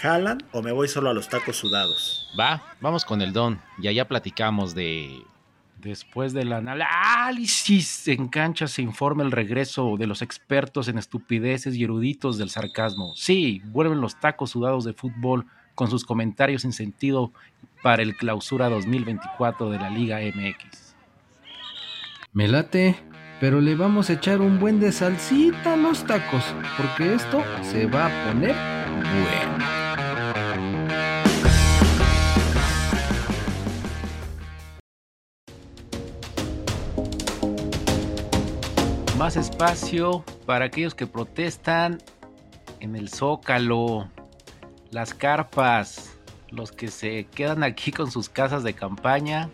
jalan o me voy solo a los tacos sudados. Va, vamos con el don y allá platicamos de... Después del análisis en cancha se informa el regreso de los expertos en estupideces y eruditos del sarcasmo. Sí, vuelven los tacos sudados de fútbol con sus comentarios sin sentido para el clausura 2024 de la Liga MX. Me late, pero le vamos a echar un buen de salsita a los tacos, porque esto se va a poner bueno. Más espacio para aquellos que protestan en el zócalo, las carpas, los que se quedan aquí con sus casas de campaña.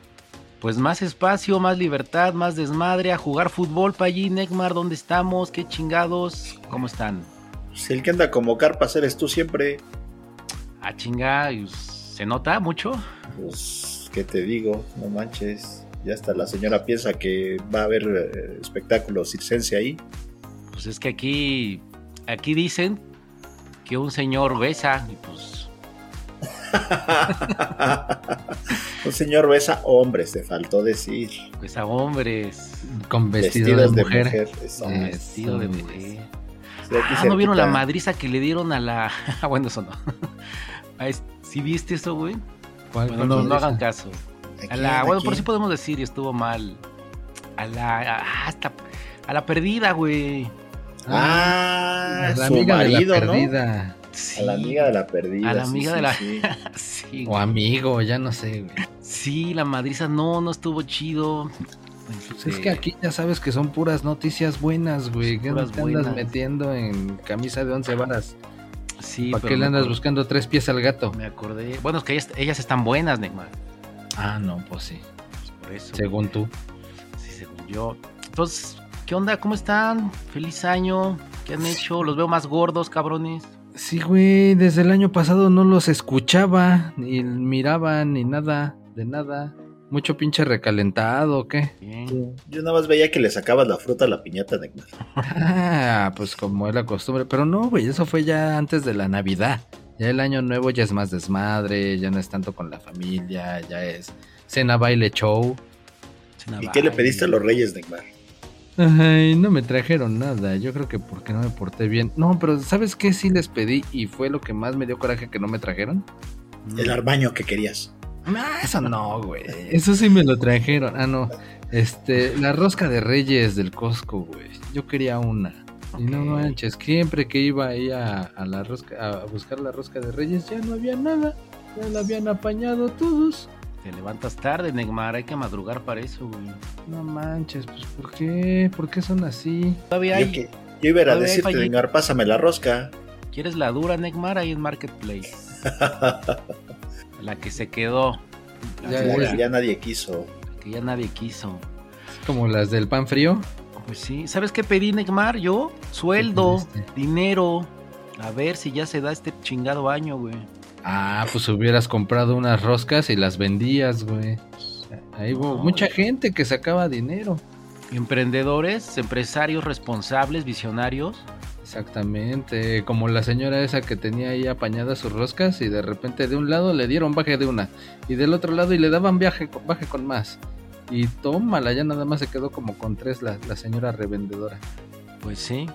Pues más espacio, más libertad, más desmadre, a jugar fútbol para allí, Neymar, ¿dónde estamos? ¿Qué chingados? ¿Cómo están? Pues el que anda como carpas eres tú siempre. A chinga, ¿se nota mucho? Pues, ¿qué te digo? No manches. Ya hasta la señora piensa que va a haber eh, espectáculo circense ahí. Pues es que aquí, aquí dicen que un señor besa y pues... un señor besa hombres, te faltó decir. Besa hombres. Con vestido de mujer. vestido de mujer. ah, ¿no vieron la madriza que le dieron a la... bueno, eso no. ¿Sí viste eso, güey? Bueno, no, no hagan caso. A la, bueno, por si podemos decir, y estuvo mal. A la, a, hasta, a la perdida, güey. Ah, la amiga de la perdida. A la amiga de la perdida. A la amiga de la. Sí. o amigo, ya no sé, güey. Sí, la madriza no, no estuvo chido. Pues es que aquí ya sabes que son puras noticias buenas, güey. ¿Qué te andas metiendo en camisa de once varas? Sí, ¿Para qué le andas buscando tres pies al gato? Me acordé. Bueno, es que ellas, ellas están buenas, Neymar. Ah, no, pues sí. Pues por eso. Según tú. Sí, según yo. Entonces, ¿qué onda? ¿Cómo están? Feliz año. ¿Qué han hecho? Los veo más gordos, cabrones. Sí, güey, desde el año pasado no los escuchaba, ni miraba, ni nada, de nada. Mucho pinche recalentado, ¿o qué? Bien. Yo nada más veía que le sacabas la fruta a la piñata, Neymar. Ah, pues como es la costumbre. Pero no, güey, eso fue ya antes de la Navidad. Ya el año nuevo ya es más desmadre, ya no es tanto con la familia, ya es cena, baile, show. ¿Y qué le pediste a los reyes, Neymar? Ay, no me trajeron nada, yo creo que porque no me porté bien. No, pero ¿sabes qué sí les pedí y fue lo que más me dio coraje que no me trajeron? El arbaño que querías. Ah, eso no, güey. Eso sí me lo trajeron. Ah, no. Este, la rosca de reyes del Costco, güey. Yo quería una. Y no manches, siempre que iba ahí a, la rosca, a buscar la rosca de Reyes ya no había nada. Ya la habían apañado todos. Te levantas tarde, Neymar, hay que madrugar para eso, güey. No manches, pues ¿por qué? ¿Por qué son así? Todavía hay. Yo, yo iba a decirte, Neymar, pásame la rosca. ¿Quieres la dura, Neymar, ahí en Marketplace? la que se quedó. Ya, ya, nadie quiso. que ya nadie quiso. Como las del pan frío. Pues sí, ¿sabes qué pedí, Neymar? Yo, sueldo, dinero. A ver si ya se da este chingado año, güey. Ah, pues hubieras comprado unas roscas y las vendías, güey. Ahí hubo mucha gente que sacaba dinero. Emprendedores, empresarios responsables, visionarios. Exactamente, como la señora esa que tenía ahí apañadas sus roscas y de repente de un lado le dieron baje de una y del otro lado y le daban viaje, baje con más. Y tómala, ya nada más se quedó como con tres la, señora revendedora. Pues sí.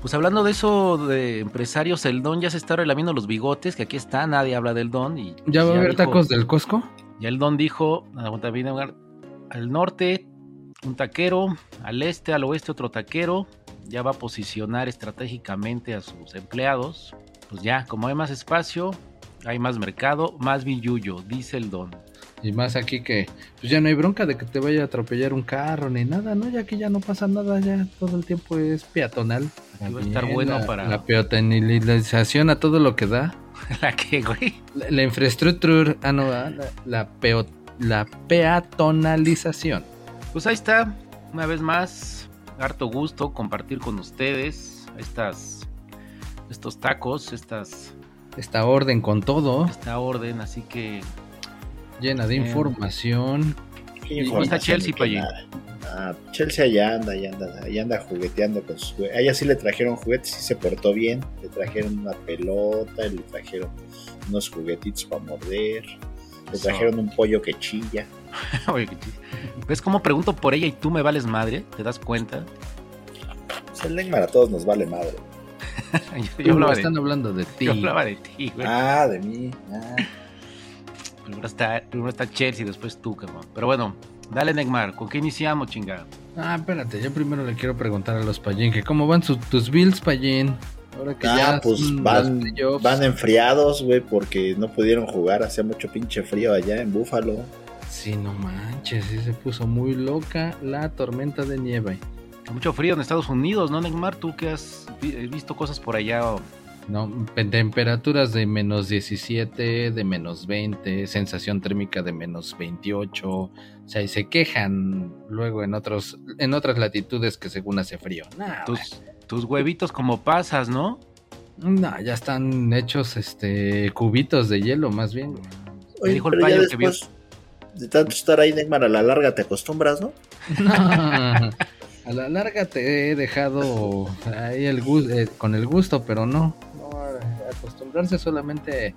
Pues hablando de eso de empresarios, el Don ya se está relamiendo los bigotes, que aquí está, nadie habla del Don. Y ¿Ya va a haber tacos del Costco? Ya el Don dijo, al norte un taquero, al este, al oeste otro taquero, ya va a posicionar estratégicamente a sus empleados. Pues ya, como hay más espacio, hay más mercado, más billuyo, dice el Don. Y más aquí que pues ya no hay bronca de que te vaya a atropellar un carro ni nada, ¿no? Ya que ya no pasa nada, ya todo el tiempo es peatonal. Aquí va a estar bueno la, para- La peatonalización a todo lo que da. ¿La qué, güey? La, la infraestructura, ah, no, ah, la, la peo- la peatonalización. Pues ahí está, una vez más, harto gusto compartir con ustedes estas, estos tacos, estas, Esta orden con todo, esta orden, así que llena de información. Qué ¿Y cómo está información, Chelsea, Payín? nada. Ah, Chelsea allá anda, allá anda, allá anda jugueteando con sus juguetes. A ella sí le trajeron juguetes, sí se portó bien. Le trajeron una pelota, le trajeron unos juguetitos para morder. Le trajeron un pollo que chilla. Oye. ¿Ves cómo pregunto por ella y tú me vales madre? ¿Te das cuenta? Pues el Neymar a todos nos vale madre. yo, yo hablaba de, están hablando de ti. yo hablaba de ti, güey. Ah, de mí. Ah. Primero, está, primero está Chelsea y después tú, cabrón. Pero bueno, dale, Neymar, ¿con qué iniciamos, chingada? Ah, espérate, yo primero le quiero preguntar a los Payín que cómo van sus, tus Bills, Payín. Ahora que Ah, ya pues van, van enfriados, güey, porque no pudieron jugar. Hacía mucho pinche frío allá en Búfalo. Sí, no manches, sí se puso muy loca la tormenta de nieve. Mucho frío en Estados Unidos, ¿no, Neymar? Tú que has vi- visto cosas por allá. o- No, Pe- temperaturas de menos 17, de menos 20, sensación térmica de menos 28. O sea, y se quejan luego en otros en otras latitudes que según hace frío. Nah, tus, tus huevitos como pasas, ¿no? No, ya están hechos este cubitos de hielo más bien. Me dijo el payo que vio- de tanto estar ahí, Neymar, a la larga te acostumbras, ¿no? A la larga te he dejado ahí el eh, con el gusto, pero no, no acostumbrarse solamente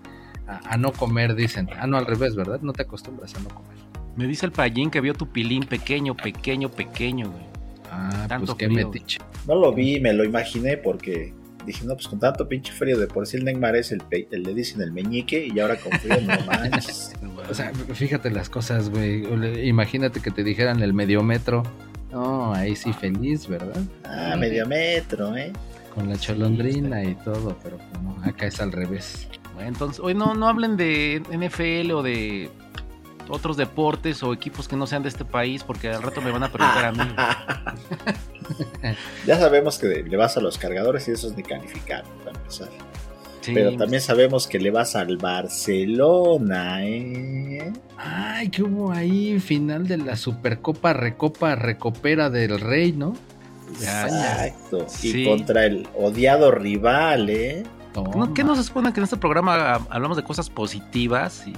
a, a no comer, dicen. Ah, no, al revés, ¿verdad? No te acostumbras a no comer. Me dice el payín que vio tu pilín pequeño, pequeño, pequeño, güey. Ah, Tanto pues qué frío. metiche. No lo vi, me lo imaginé porque dije, no, pues con tanto pinche frío de por sí el Neymar es el, pe- el le dicen el meñique y ahora con frío no manches. O sea, fíjate las cosas, güey. Imagínate que te dijeran el medio metro. No, ahí sí feliz, ¿verdad? Ah, medio metro, ¿eh? Con la cholondrina y todo, pero pues no, acá es al revés. Bueno, entonces, hoy no, no hablen de NFL o de otros deportes o equipos que no sean de este país, porque al rato me van a preguntar a mí. ya sabemos que le vas a los cargadores y eso es ni calificar, para empezar. Sí, Pero también sabemos que le vas al Barcelona, ¿eh? Ay, que hubo ahí final de la Supercopa Recopa Recopera del Rey, ¿no? Exacto. Sí. Y contra el odiado rival, ¿eh? ¿No, ¿Qué no se supone que en este programa hablamos de cosas positivas y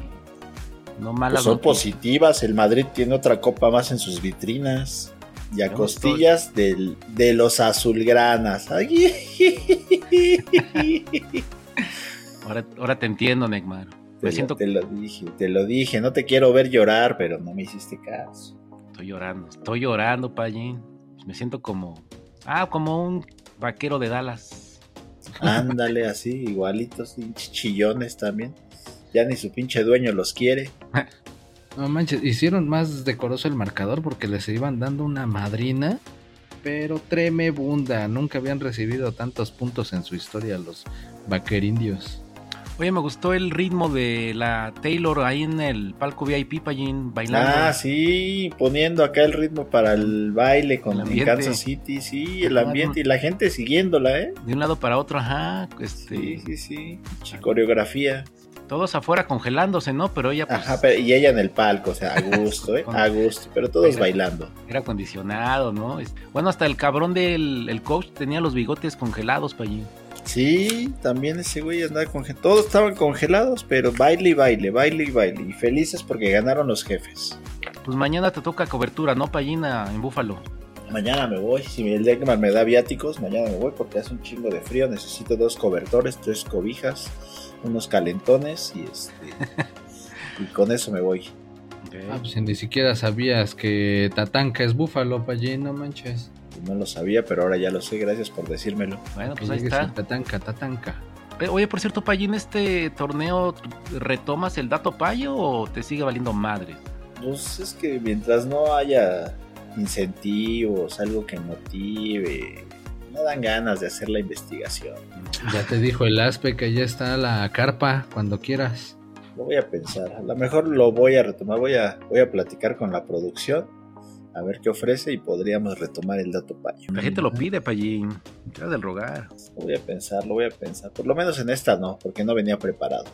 no Pues malas son noticias? positivas. El Madrid tiene otra copa más en sus vitrinas. Y a costillas del- de los azulgranas. Ay, Ahora, ahora te entiendo, Neymar. Te, siento te lo dije, te lo dije. No te quiero ver llorar, pero no me hiciste caso. Estoy llorando, estoy llorando, Payín. Me siento como. Ah, como un vaquero de Dallas. Ándale, así, igualitos, chillones también. Ya ni su pinche dueño los quiere. No manches, hicieron más decoroso el marcador porque les iban dando una madrina, pero tremebunda. Nunca habían recibido tantos puntos en su historia los vaquerindios. Oye, me gustó el ritmo de la Taylor ahí en el palco VIP, Payín, bailando. Ah, sí, poniendo acá el ritmo para el baile con El. Kansas City, sí, el ambiente y la gente siguiéndola, ¿eh? De un lado para otro, ajá. Este, Sí, sí, sí. Coreografía. Todos afuera congelándose, ¿no? Pero ella, pues, Ajá, pero- y ella en el palco, o sea, a gusto, ¿eh? A gusto, pero todos Baila- bailando. era acondicionado, ¿no? Bueno, hasta el cabrón del el coach tenía los bigotes congelados, Payín. Sí, también ese güey andaba congelado. Todos estaban congelados, pero baile y baile, baile y baile. Y felices porque ganaron los jefes. Pues mañana te toca cobertura, ¿no, Payín, a- en Búfalo? Mañana me voy. Si el Deckman me da viáticos, mañana me voy porque hace un chingo de frío. Necesito dos cobertores, tres cobijas, unos calentones y este. y con eso me voy. Ah, pues ni siquiera sabías que Tatanka es búfalo, Pallín, no manches. No lo sabía, pero ahora ya lo sé. Gracias por decírmelo. Bueno, Que pues ahí está. a Tatanka, Tatanka. Eh, Oye, por cierto, Payín, ¿este torneo retomas el dato payo o te sigue valiendo madre? Pues es que mientras no haya incentivos, algo que motive, no dan ganas de hacer la investigación. Ya te dijo el ASPE que ya está la carpa cuando quieras. lo voy a pensar. A lo mejor lo voy a retomar, voy a, voy a platicar con la producción, a ver qué ofrece y podríamos retomar el dato payo. La gente lo pide, Payín. Te del rogar. Lo voy a pensar, lo voy a pensar. Por lo menos en esta no, porque no venía preparado.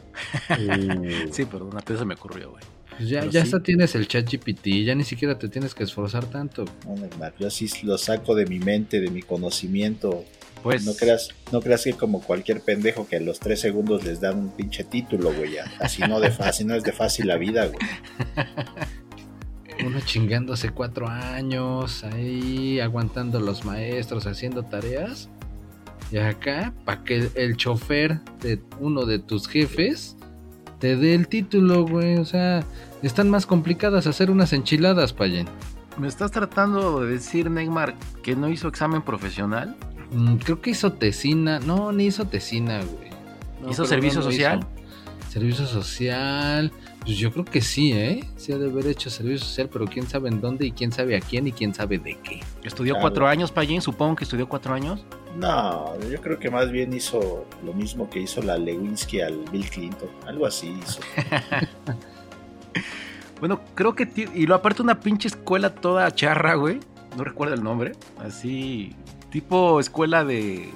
Sí, perdón, apenas se me ocurrió, güey. Pues ya, Pero ya sí. hasta tienes el chat GPT, ya ni siquiera te tienes que esforzar tanto. No, Neymar, yo sí lo saco de mi mente, de mi conocimiento. Pues No creas, no creas que como cualquier pendejo que a los tres segundos les dan un pinche título, güey. ya. Así no de fácil, no es de fácil la vida, güey. Uno chingándose cuatro años, ahí aguantando los maestros, haciendo tareas. Y acá, para que el chofer de uno de tus jefes te dé el título, güey. O sea, están más complicadas hacer unas enchiladas, Payen. ¿Me estás tratando de decir, Neymar, que no hizo examen profesional? Mm, creo que hizo tesina. No, ni hizo tesina, güey. No, ¿Hizo servicio no social? hizo. Servicio social. Pues yo creo que sí, ¿eh? Sí ha de haber hecho servicio social, pero quién sabe en dónde y quién sabe a quién y quién sabe de qué. ¿Estudió Claro. cuatro años, Payín? Supongo que estudió cuatro años. No, yo creo que más bien hizo lo mismo que hizo la Lewinsky al Bill Clinton. Algo así hizo. Bueno, creo que... Y lo aparte una pinche escuela toda charra, güey. No recuerdo el nombre. Así... Tipo escuela de...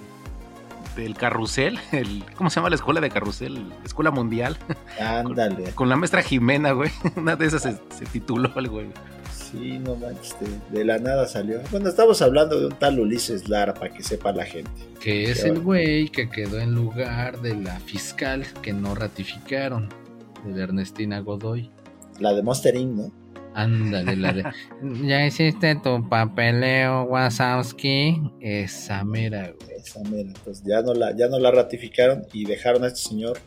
Del carrusel. El, ¿Cómo se llama la escuela de carrusel? Escuela mundial. Ándale. Con la maestra Jimena, güey. Una de esas se, se tituló el güey. Sí, no manches, de, de la nada salió. Bueno, estamos hablando de un tal Ulises Lara, para que sepa la gente. Que es el güey que quedó en lugar de la fiscal que no ratificaron, de Ernestina Godoy. La de Monster Inc., ¿no? Ándale, la de. ya hiciste tu papeleo, Wazowski. Esa mera, güey. Esa mera. Entonces ya no, la, ya no la ratificaron y dejaron a este señor,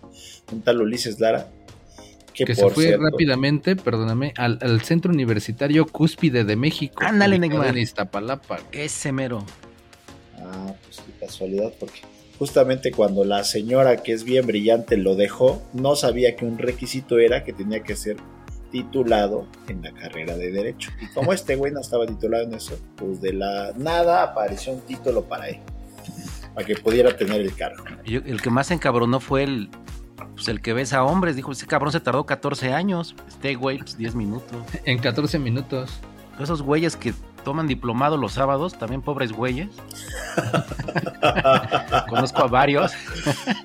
un tal Ulises Lara, que, Que se fue cierto, rápidamente, perdóname, al, al Centro Universitario Cúspide de México. Ándale, Neymar. En Iztapalapa. Ese mero. Ah, pues qué casualidad, porque justamente cuando la señora, que es bien brillante, lo dejó, no sabía que un requisito era que tenía que ser titulado en la carrera de Derecho. Y como este güey no estaba titulado en eso, pues de la nada apareció un título para él, para que pudiera tener el cargo. Yo- el que más se encabronó fue el, pues el que besa a hombres. Dijo, ese cabrón se tardó 14 años. Este güey, pues 10 minutos. En 14 minutos. Esos güeyes que toman diplomado los sábados, también pobres güeyes. Conozco a varios.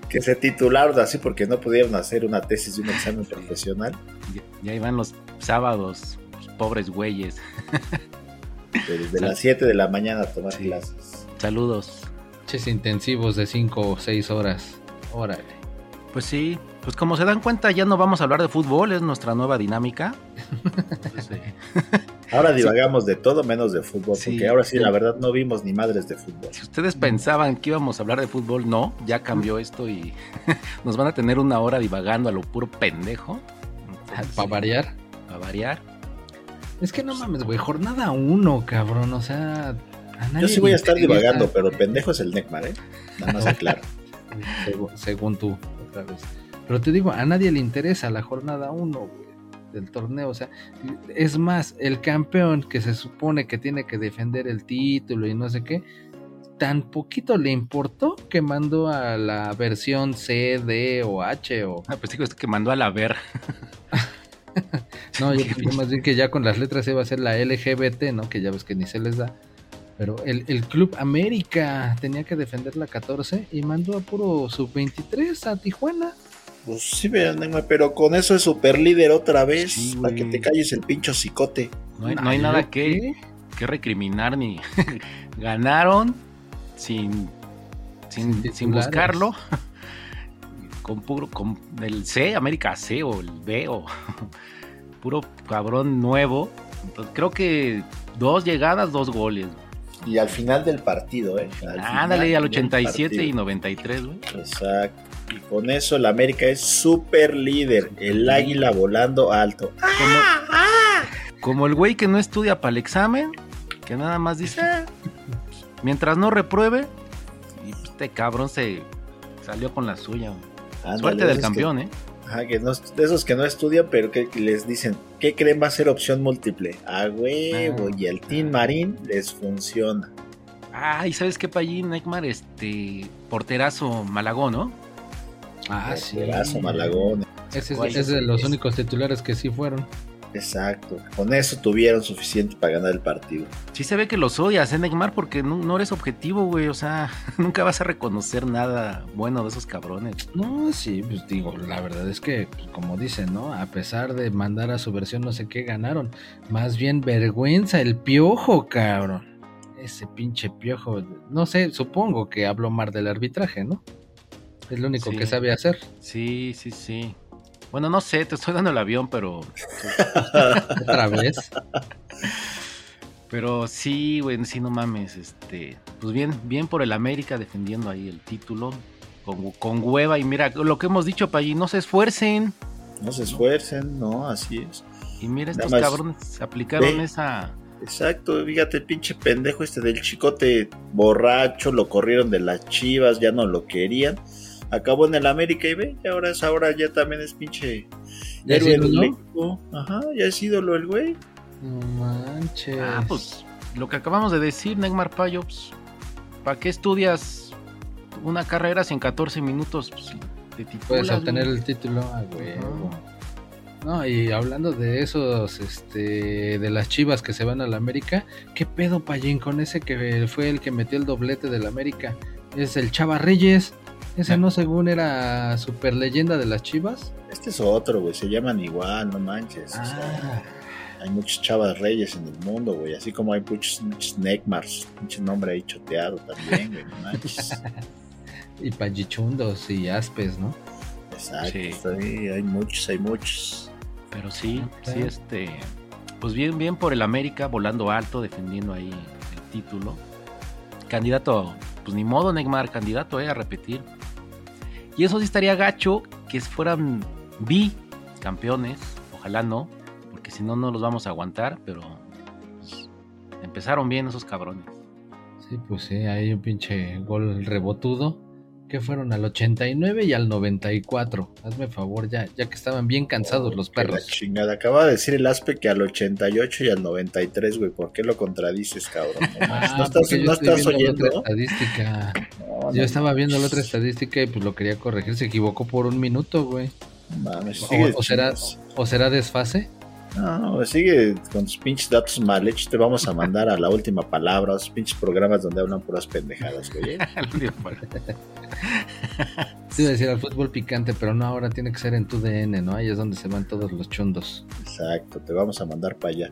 que se titularon así porque no pudieron hacer una tesis de un examen profesional. Y ahí van los sábados, los pobres güeyes. Desde las 7 de la mañana a tomar Sí. clases. Saludos. Ches intensivos de 5 o 6 horas. Órale. Pues sí, pues como se dan cuenta, ya no vamos a hablar de fútbol, es nuestra nueva dinámica. Ahora divagamos de todo menos de fútbol, Sí. porque ahora sí, la verdad, no vimos ni madres de fútbol. si ustedes pensaban que íbamos a hablar de fútbol, no, ya cambió esto y nos van a tener una hora divagando a lo puro pendejo. Para variar. Para variar. Es que no mames, güey. Jornada 1, cabrón. O sea. a nadie Yo sí voy a estar divagando, pero pendejo es el Necmar, ¿eh? Nada más aclaro. Segu- según tú, otra vez. Pero te digo, a nadie le interesa la jornada 1, güey, del torneo. O sea, es más, el campeón que se supone que tiene que defender el título y no sé qué, tan poquito le importó que mandó a la versión C, D o H o... Ah, pues digo, es que mandó a la ver. No, yo pensé más bien que ya con las letras iba a ser la LGBT, ¿no? Que ya ves que ni se les da. Pero el, el Club América tenía que defender la 14 y mandó a puro sub-23 a Tijuana. Pues sí, pero con eso es super líder otra vez, Sí, para que te calles el pincho cicote. No hay, no hay Ay, nada ¿yo que, que recriminar ni ganaron sin, sin, Sin buscarlo. Con puro con el C, América C o el B o puro cabrón nuevo. Entonces, creo que dos llegadas, dos goles. Y al final del partido, ¿eh? Al Ándale, final al del 87 y partido. 93, güey. Exacto. Y con eso el América es super líder. El águila volando alto. Como, como el güey que no estudia para el examen, que nada más dice, "Ah, mientras no repruebe, y pues, este cabrón se salió con la suya. Ándale, Suerte del que- campeón, ¿eh? Ajá, que no, de esos que no estudian, pero que, que les dicen, ¿qué creen va a ser opción múltiple? A huevo, Ah, y el Team Marín les funciona. Ay, ¿sabes qué, Payín, Neymar? Este, porterazo Malagón, ¿no? Ah, sí. Porterazo, Malagón. Ese es, de los es- únicos titulares que sí fueron. Exacto. Con eso tuvieron suficiente para ganar el partido. Sí se ve que los odias, ¿eh, Neymar? Porque no, no eres objetivo, güey. O sea, nunca vas a reconocer nada bueno de esos cabrones. No, sí, pues digo, la verdad es que, pues, como dicen, ¿no? A pesar de mandar a su versión no sé qué ganaron. Más bien vergüenza el piojo, cabrón. Ese pinche piojo. No sé, supongo que hablo mal del arbitraje, ¿no? Es lo único Sí. que sabe hacer. Sí, sí, sí. Bueno, no sé, te estoy dando el avión, pero. Otra vez. Pero sí, güey, sí, no mames. Este. Pues bien, bien por el América defendiendo ahí el título. Con, con hueva. Y mira, lo que hemos dicho para allí, no se esfuercen. No se esfuercen, no, así es. Y mira, estos más cabrones aplicaron ve. esa. Exacto, fíjate, el pinche pendejo este del chicote borracho, lo corrieron de las chivas, ya no lo querían. Acabó en el América y ve, y ahora es ahora ya también es pinche ¿Ya es héroe del ídolo? México. Ajá, ya es ídolo el güey. No manches. Ah, pues lo que acabamos de decir, Neymar Payo, pues, ¿para qué estudias una carrera si en 14 minutos pues, te titulas? Puedes obtener güey? el título. Ah. Ajá. No, y hablando de esos, este, de las chivas que se van a la América, ¿qué pedo, Payín, con ese que fue el que metió el doblete del América? Es el Chava Reyes. Ese Ah. no, según era super leyenda de las chivas. Este es otro, güey, se llaman igual, no manches. o sea, hay muchos chavas reyes en el mundo, güey, así como hay muchos, muchos Neckmars, mucho nombre ahí choteado también, güey, no manches. y Payichundos y Aspes, ¿no? Exacto, Sí. hay muchos, hay muchos. Pero sí, Ok. sí, este. Pues bien, bien por el América, volando alto, defendiendo ahí el título. Candidato, pues ni modo, Neymar, candidato eh, a repetir. Y eso sí estaría gacho que fueran bicampeones. Ojalá no, porque si no, no los vamos a aguantar. Pero pues, empezaron bien esos cabrones. Sí, pues sí, hay un pinche gol rebotudo. Que fueron al 89 y al 94. Hazme favor, ya, ya que estaban bien cansados los Que la perros. chingada. Acaba de decir el Aspe que al 88 y al 93, güey. ¿Por qué lo contradices, cabrón? No, Ah, ¿no estás, no estás otra oyendo? estadística. No, Yo no estaba viendo la otra estadística y pues lo quería corregir. Se equivocó por un minuto, güey. Mames, O, o será, o será desfase. No, sigue con tus pinches datos mal hechos. Te vamos a mandar a la última palabra, a esos pinches programas donde hablan puras pendejadas, güey. ¿eh? Sí, iba a decir al fútbol picante, pero no, ahora tiene que ser en tu DN, ¿no? Ahí es donde se van todos los chundos. Exacto, te vamos a mandar para allá.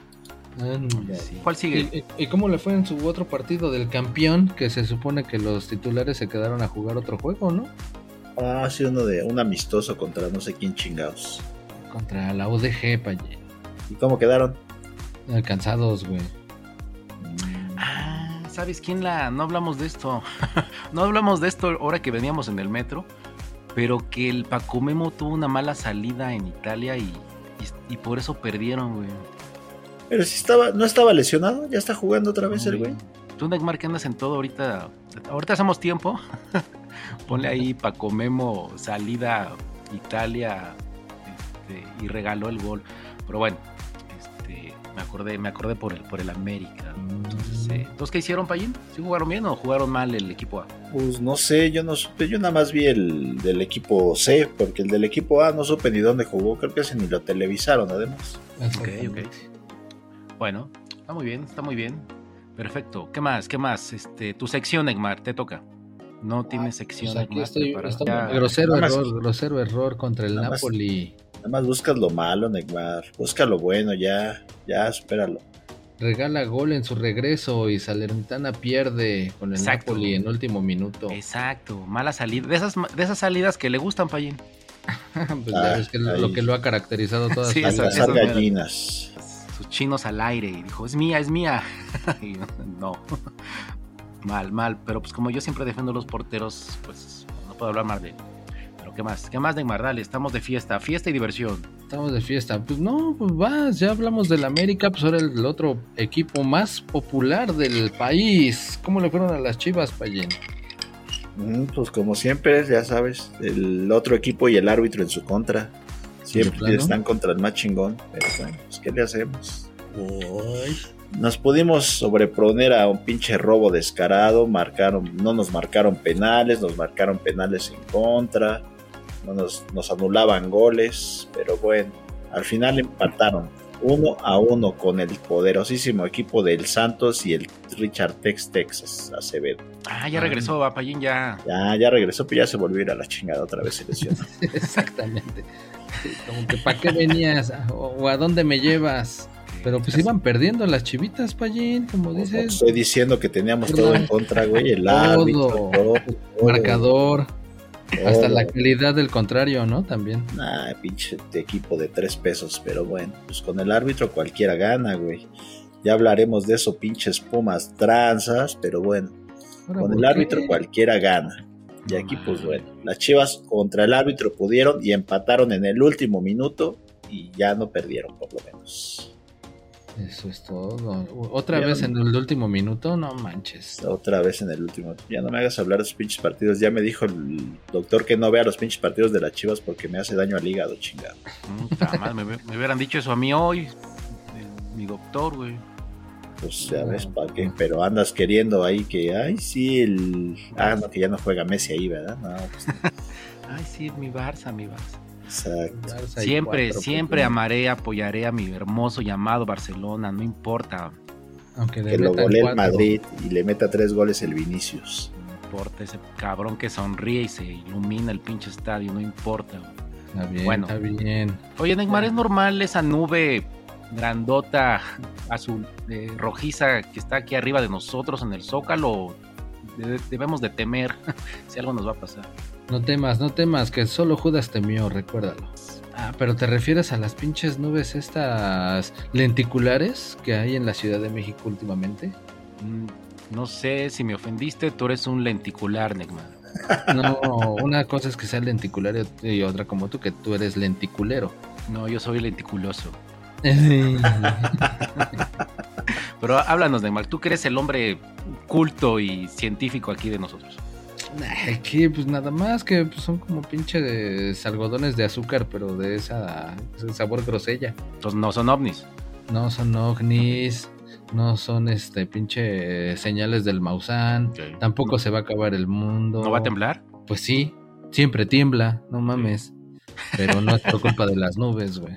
Sí. ¿Cuál sigue? ¿Y, y- y cómo le fue en su otro partido del campeón? Que se supone que los titulares se quedaron a jugar otro juego, ¿no? Ah, sí, uno de un amistoso contra no sé quién chingados. Contra la UDG, Paye. ¿Y cómo quedaron? Alcanzados, güey. Ah, ¿sabes quién la.? No hablamos de esto. no hablamos de esto ahora que veníamos en el metro. Pero que el Paco Memo tuvo una mala salida en Italia y, y, y por eso perdieron, güey. Pero si estaba, no estaba lesionado, ya está jugando otra vez el güey. Tú, Neymar, que andas en todo ahorita. Ahorita hacemos tiempo. Ponle ahí Paco Memo, salida Italia este, y regaló el gol. Pero bueno, este, me acordé, me acordé por el, por el América. Entonces, eh, ¿entonces qué hicieron, Payín? ¿Sí jugaron bien o jugaron mal el equipo A? Pues no sé, yo no supe, yo nada más vi el del equipo C, porque el del equipo A no supe ni dónde jugó, creo que ese ni lo televisaron además. Ok, ok. Bueno, está muy bien, está muy bien. Perfecto. ¿Qué más? ¿Qué más? Este, tu sección, Egmar, te toca. No tienes sección, Pues aquí Egmar, estoy, Ya- grosero nada más- error, grosero error contra el Nada más- Napoli. Nada más buscas lo malo, Neymar, busca lo bueno, ya, ya, espéralo. Regala gol en su regreso y Salernitana pierde con el Exacto. Napoli en último minuto. Exacto, mala salida. De esas, de esas salidas que le gustan, Payín. Pues Ah, que es lo que lo ha caracterizado toda Sí, gallinas. Sus chinos al aire y dijo, es mía, es mía. Y no. Mal, mal. Pero pues como yo siempre defiendo a los porteros, pues no puedo hablar mal de él. Pero ¿qué más? ¿Qué más, Neymar? Dale, estamos de fiesta. Fiesta y diversión. Estamos de fiesta. Pues no, pues vas, ya hablamos del América, pues ahora el otro equipo más popular del país. ¿Cómo le fueron a las Chivas, Payén? Mm, pues como siempre, ya sabes, el otro equipo y el árbitro en su contra. ¿De Siempre están contra el más chingón, pero bueno, pues ¿qué le hacemos? Nos pudimos sobreponer a un pinche robo descarado, marcaron, no nos marcaron penales, nos marcaron penales en contra. no nos, nos anulaban goles, pero bueno, al final empataron uno a uno con el poderosísimo equipo del Santos y el Richard Tex Texas Acevedo. Ah, ya regresó, va, Payín, ya. Ya, ya regresó, pero ya se volvió a ir a la chingada otra vez se lesionó. Exactamente. Como que ¿para qué venías? ¿O o a dónde me llevas? Pero pues iban perdiendo las chivitas, Payín, como dices. estoy diciendo que teníamos todo en contra, güey, el Todo. árbitro, todo, todo, Marcador, hasta la calidad del contrario, ¿no? También. Nah, pinche de equipo de tres pesos, pero bueno, pues con el árbitro cualquiera gana, güey. Ya hablaremos de eso, pinches pumas tranzas, pero bueno, Ahora, con ¿por el qué? árbitro cualquiera gana. Y aquí, pues bueno, las chivas contra el árbitro pudieron y empataron en el último minuto y ya no perdieron, por lo menos. Eso es todo. Otra Ya vez no- en el último minuto, no manches. Otra vez en el último. Ya no me hagas hablar de esos pinches partidos. Ya me dijo el doctor que no vea los pinches partidos de las chivas porque me hace daño al hígado, chingado. Me, me hubieran dicho eso a mí hoy. mi doctor, güey. Pues ya ves para qué. Pero andas queriendo ahí que, ay, sí, el. Ah, no, que ya no juega Messi ahí, ¿verdad? No, pues. Ay, sí, mi Barça, mi Barça. Exacto. Barça Siempre, cuatro, siempre pues, amaré, apoyaré a mi hermoso llamado Barcelona, no importa. Aunque le Que lo golee el. Madrid y le meta tres goles el Vinicius. No importa ese cabrón que sonríe y se ilumina el pinche estadio, no importa. Está bien, Bueno. está bien. Oye, Neymar, ¿es normal esa nube grandota, azul, eh, rojiza que está aquí arriba de nosotros en el zócalo? De- debemos de temer si algo nos va a pasar. No temas, no temas, que solo Judas temió, recuérdalo. Ah, pero te refieres a las pinches nubes estas lenticulares que hay en la Ciudad de México últimamente? Mm, No sé si me ofendiste, tú eres un lenticular, Neymar. No, una cosa es que sea lenticular y otra como tú, que tú eres lenticulero. No, yo soy lenticuloso. Pero háblanos, Neymar, tú que eres el hombre culto y científico aquí de nosotros. Aquí, pues nada más que pues, son como pinches algodones de azúcar, pero de esa ese sabor grosella. Entonces no son ovnis. No son ovnis, no son este pinche señales del Mausán. Tampoco se va a acabar el mundo. ¿No va a temblar? Pues sí, siempre tiembla, no mames. Pero no es por culpa de las nubes, güey.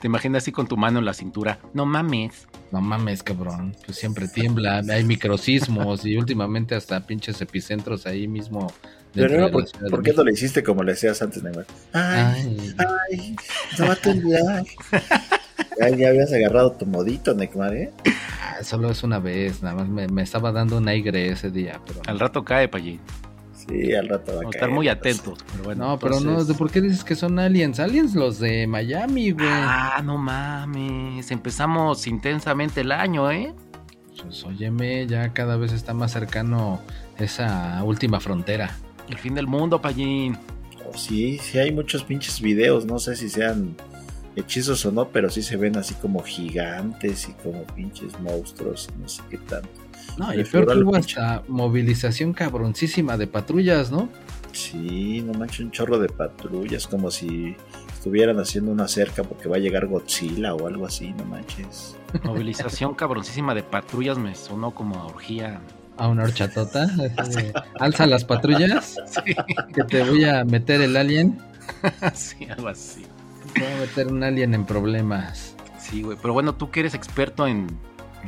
Te imaginas así con tu mano en la cintura. No mames. No mames, cabrón. Pues siempre tiembla, hay microsismos y últimamente hasta pinches epicentros ahí mismo. Pero no, ¿por, por qué no le hiciste como le decías antes, Neymar? Ay, Ay, ay, no va a temblar. Ya, ya habías agarrado tu modito, Neymar, ¿eh? ah, solo es una vez, nada más me, me estaba dando un aire ese día. Pero Al rato cae, Pallín. Sí, al rato va a Vamos a caer. estar muy atentos. Pero bueno. no, pero no, ¿por qué dices que son aliens? Aliens los de Miami, güey. Ah, no mames. Empezamos intensamente el año, ¿eh? Pues óyeme, ya cada vez está más cercano esa última frontera. El fin del mundo, Pallín. Oh, sí, sí hay muchos pinches videos, no sé si sean hechizos o no, pero sí se ven así como gigantes y como pinches monstruos, no sé qué tanto. No, y peor que hubo hasta movilización cabroncísima de patrullas, ¿no? Sí, no manches, un chorro de patrullas, como si estuvieran haciendo una cerca porque va a llegar Godzilla o algo así, no manches. Movilización cabroncísima de patrullas me sonó como a orgía. A una horchatota. de, Alza las patrullas, Sí, que te voy a meter el alien. sí, algo así. Voy a meter un alien en problemas. Sí, güey. Pero bueno, tú que eres experto en,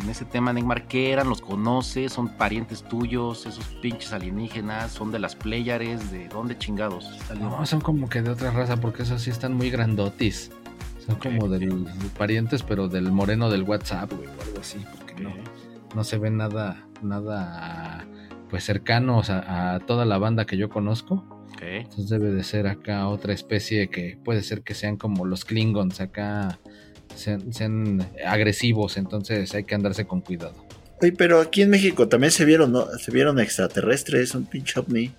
en ese tema, Neymar, ¿qué eran? ¿Los conoces? ¿Son parientes tuyos? ¿Esos pinches alienígenas? ¿Son de las Pléyares? ¿De dónde chingados? No, son como que de otra raza, porque esos sí están muy grandotis. Son como del parientes, pero del moreno del WhatsApp, güey, o algo así, porque no, no se ven nada, nada, pues cercanos a, a toda la banda que yo conozco. Entonces debe de ser acá otra especie que puede ser que sean como los Klingons acá, sean, sean agresivos, entonces hay que andarse con cuidado. Oye, pero aquí en México también se vieron, ¿no? Se vieron extraterrestres, un pinche ovni.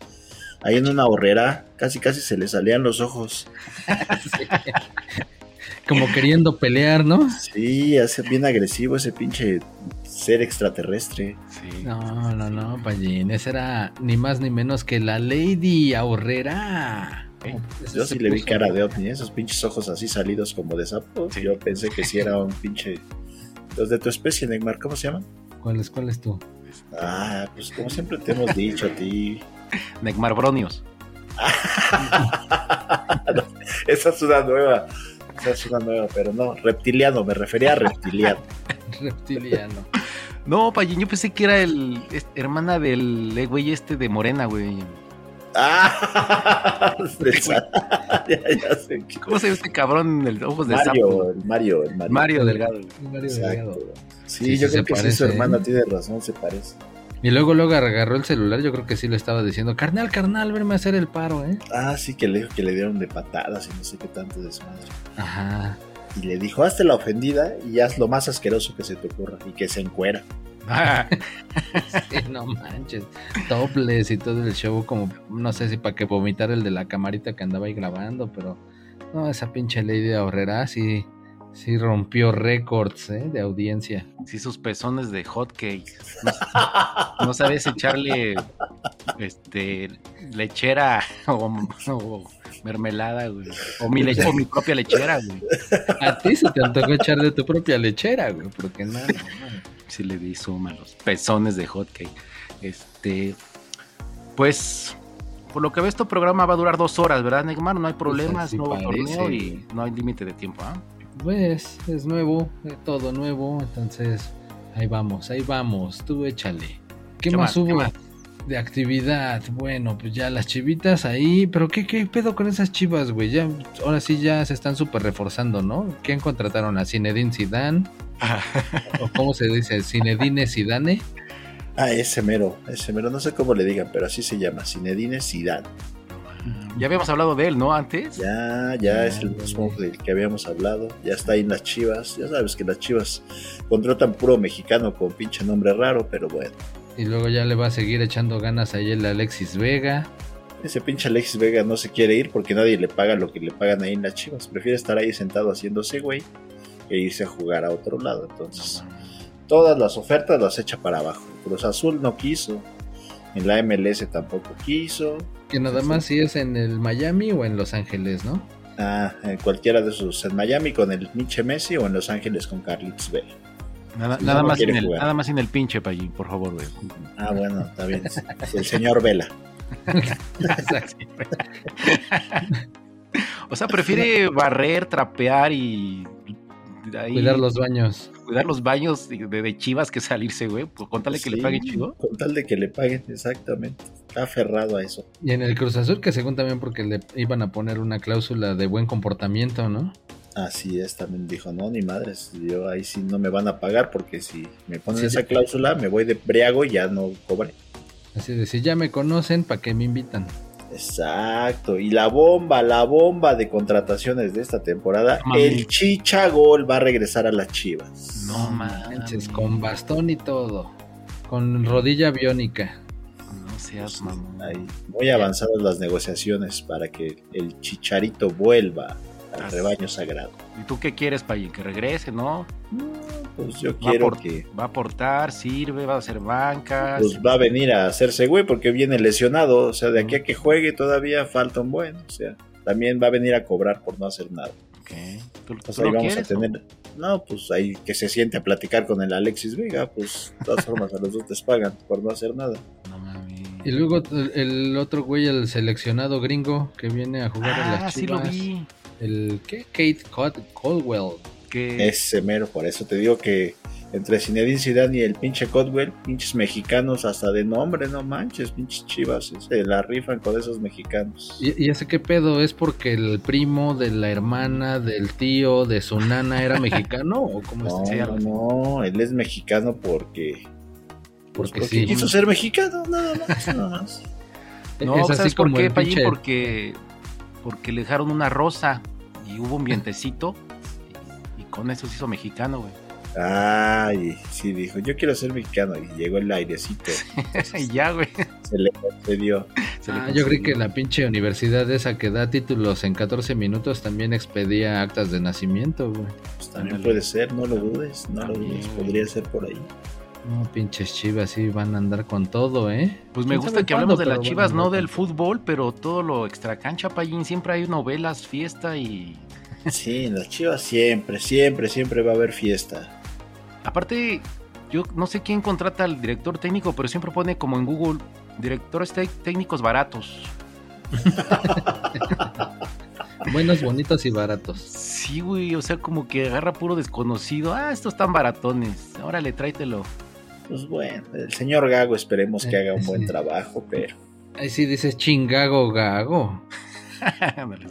Ahí en una horrera, casi casi se le salían los ojos. Como queriendo pelear, ¿no? Sí, hace bien agresivo ese pinche ser extraterrestre. Sí. No, no, no, Pallín, esa era ni más ni menos que la Lady Ahorrera. Yo sí le vi cara de ovni, esos pinches ojos así salidos como de sapo. Sí. Yo pensé que sí era un pinche. Los de tu especie, Neymar, ¿cómo se llaman? ¿Cuál es, cuál es tú? Ah, pues como siempre te hemos dicho a ti. Neymar Bronios. Esa es una nueva. Esa es una nueva, pero no, reptiliano, me refería a reptiliano. Reptiliano. No, Payín, yo pensé que era el es- hermana del eh, güey este de Morena, güey. Ah, ya, ya sé. ¿Cómo se llama este cabrón el ojos de Mario, sapo? el Mario, el Mario. Mario Delgado. Mario Delgado. Sí, Sí, yo sí creo que sí, parece, su hermana ¿eh? tiene razón, se parece. Y luego, luego agarró el celular. Yo creo que sí le estaba diciendo, carnal, carnal, verme a hacer el paro, ¿eh? Ah, sí, que le dijo que le dieron de patadas y no sé qué tanto desmadre. Ajá. Y le dijo, hazte la ofendida y haz lo más asqueroso que se te ocurra y que se encuera. Ah, Sí, no manches. Topless y todo el show, como no sé si para que vomitar el de la camarita que andaba ahí grabando, pero no, esa pinche Lady Horrera sí, sí rompió récords ¿eh? de audiencia. sí, sus pezones de hot cake. No, no sabes echarle este lechera o, o mermelada, güey. O mi leche, o mi propia lechera, güey. A ti se te antojó echar de tu propia lechera, güey, porque no, no, no. Sí le di suma a los pezones de hot cake. Este, pues, por lo que ve, este programa va a durar dos horas, ¿verdad, Neymar? No hay problemas, nuevo torneo y no hay límite de tiempo, ¿ah? Pues es nuevo, es todo nuevo, entonces ahí vamos, ahí vamos, tú échale. ¿Qué, ¿Qué más hubo? De actividad? Bueno, pues ya las chivitas ahí, pero ¿qué, qué pedo con esas chivas, güey? Ya, ahora sí ya se están súper reforzando, ¿no? ¿Quién contrataron? ¿A Zinedine Zidane? ¿O cómo se dice? ¿Zinedine Zidane? Ah, ese mero, ese mero, no sé cómo le digan, pero así se llama, Zinedine Zidane. Ya habíamos hablado de él, ¿no? Antes. Ya, ya Ah, es el mismo del que habíamos hablado, ya está ahí en las chivas, ya sabes que las chivas contratan puro mexicano con pinche nombre raro, pero bueno. Y luego ya le va a seguir echando ganas a el Alexis Vega. Ese pinche Alexis Vega no se quiere ir porque nadie le paga lo que le pagan ahí en las chivas. Prefiere estar ahí sentado haciéndose güey e irse a jugar a otro lado. Entonces, todas las ofertas las echa para abajo. Cruz Azul no quiso, en la MLS tampoco quiso. Que nada más si es en el Miami o en Los Ángeles, ¿no? Ah, en cualquiera de esos, en Miami con el Miche Messi o en Los Ángeles con Carlitos Vela. Nada, nada no más sin el, nada más sin el pinche, Payín, por favor, güey. Ah, bueno, está bien. El señor Vela. o sea, prefiere barrer, trapear y ahí Cuidar los baños. cuidar los baños de, de chivas que salirse, güey. Pues contarle que le paguen chido. Con tal de que le paguen, exactamente. Está aferrado a eso. Y en el Cruz Azul, que según también porque le iban a poner una cláusula de buen comportamiento, ¿no? Así es, también dijo, no, ni madres, yo ahí sí no me van a pagar porque si me ponen Sí, esa sí. cláusula me voy de briago y ya no cobré. Así de, si ya me conocen, ¿para qué me invitan? Exacto, y la bomba, la bomba de contrataciones de esta temporada, Mami. el Chichagol va a regresar a las Chivas. No manches, con bastón y todo. Con rodilla biónica. No seas mamón. Ahí, muy avanzadas las negociaciones para que el Chicharito vuelva al rebaño sagrado. ¿Y tú qué quieres, Payín? Que regrese, ¿no? Pues yo Va a, quiero por- que va a aportar, sirve, va a hacer bancas. pues va a venir a hacerse güey porque viene lesionado, o sea, de aquí a que juegue todavía falta un buen, o sea, también va a venir a cobrar por no hacer nada. Ok. ¿Tú, Pues tú ahí lo vamos a tener, no, pues ahí que se siente a platicar con el Alexis Vega, pues de todas formas a los dos les pagan por no hacer nada. No mames. Y luego el, otro güey, el seleccionado gringo que viene a jugar a Ah, las sí lo chivas. vi. El, ¿qué? Kate Cod- Caldwell. Que Ese mero, por eso te digo que entre Zinedine Zidane y el pinche Codwell, pinches mexicanos hasta de nombre, no manches, pinches chivas, se la rifan con esos mexicanos. ¿Y, y ese qué pedo? ¿Es porque el primo de la hermana, del tío, de su nana era mexicano? ¿O cómo No, está? Sí, no, así. él es mexicano porque... pues, Porque sí. quiso ser mexicano, nada más, nada más. No, es así ¿sabes por como qué, pinche- Porque, porque le dejaron una rosa y hubo un vientecito y, y con eso se hizo mexicano, güey. Ay, sí, dijo, yo quiero ser mexicano y llegó el airecito, y ya, güey. se le concedió. Se le Ah, yo creí que la pinche universidad esa que da títulos en 14 minutos también expedía actas de nacimiento, güey. Pues también Ándale. puede ser, no lo dudes, no lo dudes, podría ser por ahí. No, pinches chivas, sí van a andar con todo, ¿eh? Pues me ¿Quién gusta que hablemos de las chivas, no del fútbol, pero todo lo extracancha, Payín. Siempre hay novelas, fiesta y. Sí, en las chivas siempre, siempre, siempre va a haber fiesta. Aparte, yo no sé quién contrata al director técnico, pero siempre pone como en Google directores técnicos baratos. Buenos, bonitos y baratos. Sí, güey, o sea, como que agarra puro desconocido. Ah, estos están baratones. Órale, tráetelo. Pues bueno, el señor Gago esperemos que haga un buen Sí. trabajo, pero Ahí sí dices chingago gago.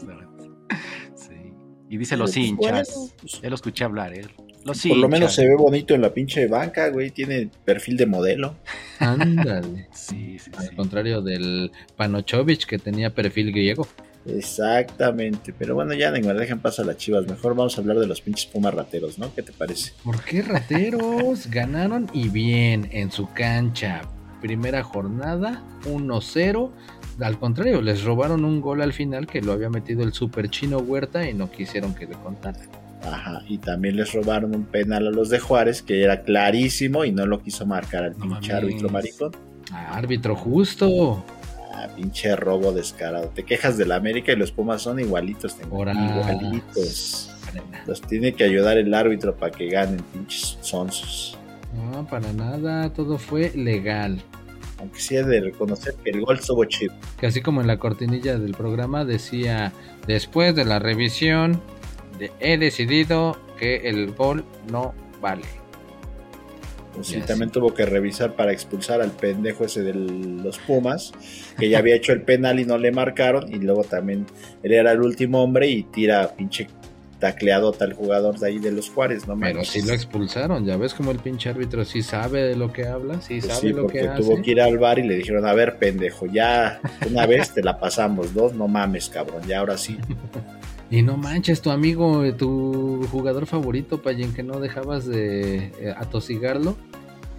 Sí. Y dice los pues, hinchas. bueno, pues, Ya lo escuché hablar, ¿eh? Los por lo menos se ve bonito en la pinche banca, güey, tiene perfil de modelo. Ándale. Sí, sí, Al sí. contrario del Panochovich que tenía perfil griego. Exactamente, pero bueno, ya Neymar, dejen paso a las chivas. Mejor vamos a hablar de los pinches pumas rateros, ¿no? ¿Qué te parece? ¿Por qué rateros? Ganaron y bien en su cancha. Primera jornada, 1-0. Al contrario, les robaron un gol al final que lo había metido el super chino Huerta y no quisieron que le contaran. Ajá, y también les robaron un penal a los de Juárez, que era clarísimo y no lo quiso marcar al No pinche árbitro maricón. Ah, árbitro justo. Ah, pinche robo descarado. Te quejas del América y los Pumas son igualitos, Horas. igualitos. Los tiene que ayudar el árbitro para que ganen, pinches sonsos. No, para nada, todo fue legal. Aunque sí he de reconocer que el gol estuvo chido. Que así como en la cortinilla del programa decía, después de la revisión, de- he decidido que el gol no vale. Pues sí, Ya también tuvo que revisar para expulsar al pendejo ese de los Pumas, que ya había hecho el penal y no le marcaron. Y luego también él era el último hombre y tira pinche tacleado tal jugador de ahí de los Juárez, no Pero sí lo expulsaron, ya ves como el pinche árbitro sí sabe de lo que habla, sí Pues sabe sí, lo porque que tuvo hace. que ir al bar y le dijeron, a ver, pendejo, ya una vez te la pasamos, dos, no mames, cabrón, ya ahora sí. Y no manches, tu amigo, eh, tu jugador favorito, Payen, que no dejabas de eh, atosigarlo,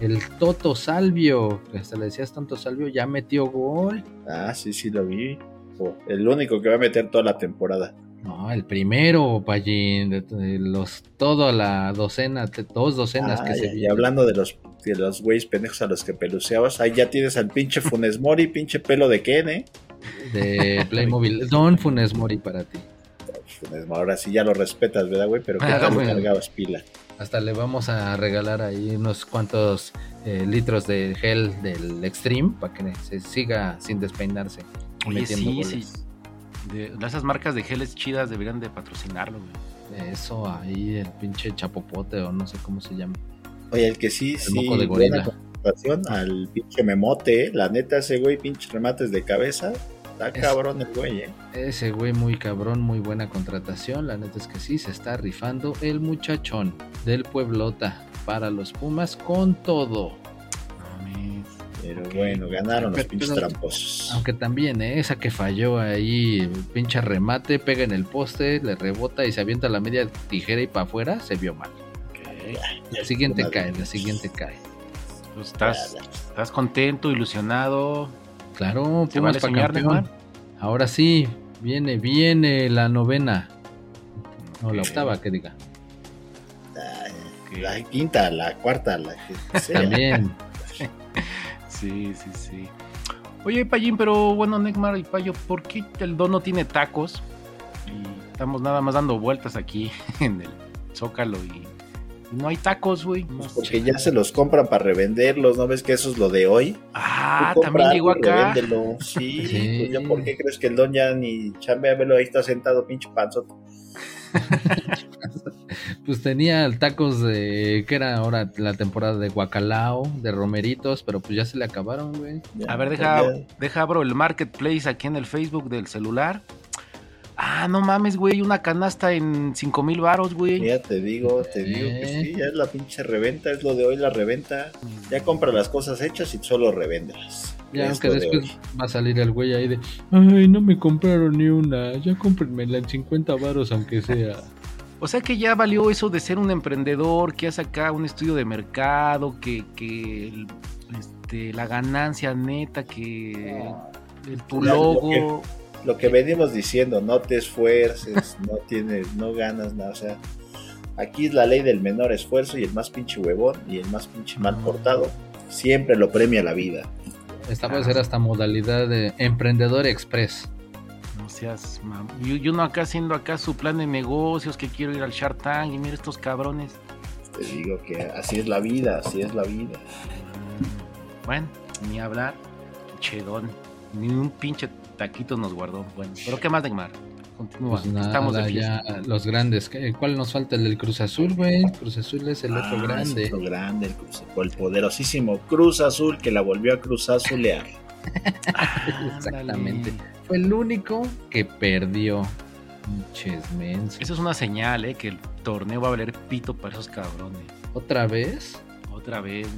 el Toto Salvio, que hasta le decías tanto Salvio, ya metió gol. Ah, sí, sí lo vi. Oh, el único que va a meter toda la temporada. No, el primero, de los, toda la docena, dos docenas Ah, que se y, y vieron. hablando de los de los güeyes pendejos a los que peluceabas, ahí ya tienes al pinche Funes Mori, pinche pelo de Ken, ¿eh? de Playmobil. Don Funes Mori para ti. Ahora sí ya lo respetas, ¿verdad, güey? Pero ¿qué Ah, tal le bueno. cargabas pila? Hasta le vamos a regalar ahí unos cuantos eh, litros de gel del Extreme para que se siga sin despeinarse. Oye, metiendo sí, goles. sí. De, esas marcas de geles chidas deberían de patrocinarlo, güey. Eso ahí, el pinche chapopote o no sé cómo se llama. Oye, el que sí, sí, moco de buena al pinche memote, ¿eh? La neta, ese güey, pinche remates de cabeza. Está Es- cabrón el güey, ¿eh? Ese güey muy cabrón, muy buena contratación. La neta es que sí, se está rifando el muchachón del Pueblota para los Pumas con todo. Pero bueno, ganaron los pinches pero- tramposos. Aunque también, ¿eh? esa que falló ahí, pinche remate, pega en el poste, le rebota y se avienta la media tijera y para afuera, se vio mal. La siguiente cae, la siguiente cae. Pues estás, estás contento, ilusionado. Claro, ¿Se Pumas vale para soñar, campeón. Neymar? Ahora sí, viene, viene la novena. No, la octava, que diga. La quinta, la cuarta, la que sea. También. Sí, sí, sí. Oye, Payín, pero bueno, Neymar y Payo, ¿por qué el don no tiene tacos? Y estamos nada más dando vueltas aquí en el Zócalo y no hay tacos, güey. No Pues porque sé. ya se los compran para revenderlos, ¿no ves que eso es lo de hoy? Ah, también llegó acá. revéndelo. Sí, Sí. pues ya por qué crees que el don ya ni chambea, velo ahí está sentado, pinche panzote. Pues tenía tacos de. que era ahora la temporada de guacalao, de romeritos, pero pues ya se le acabaron, güey. A ver, deja, deja abro el marketplace aquí en el Facebook del celular. Ah, no mames, güey, una canasta en 5 mil varos, güey. Ya te digo, te digo que Eh. sí, ya es la pinche reventa, es lo de hoy la reventa. Ya compra las cosas hechas y solo revéndelas. Ya, Es de después hoy. va a salir el güey ahí de. Ay, no me compraron ni una. Ya cómprenmela en 50 varos, aunque sea. O sea que ya valió eso de ser un emprendedor, que hace acá un estudio de mercado, que, que el- este, la ganancia neta, que el, tu Ya, lo logo. Lo que venimos diciendo, no te esfuerces, no tienes, no ganas nada, o sea, aquí es la ley del menor esfuerzo y el más pinche huevón y el más pinche mal portado, siempre lo premia la vida. Esta va Ah. a ser hasta modalidad de emprendedor express. No seas mam- y, uno acá haciendo acá su plan de negocios, que quiero ir al Shark Tank y mira estos cabrones. Te digo que así es la vida, así es la vida. Bueno, ni hablar, chedón, ni un pinche taquito nos guardó. Bueno, pero ¿qué más, Neymar? continúa. Pues nada, Estamos de fiesta. ya los grandes. ¿Qué- ¿Cuál nos falta? El del Cruz Azul, güey. Cruz Azul es el otro Ah, grande. es otro grande, el, Cruz- el poderosísimo Cruz Azul que la volvió a Cruz Azulear. Exactamente. Ándale. Fue el único que perdió. Pinches mensos. Eso es una señal, ¿eh? Que el torneo va a valer pito para esos cabrones. Otra vez. Otra vez.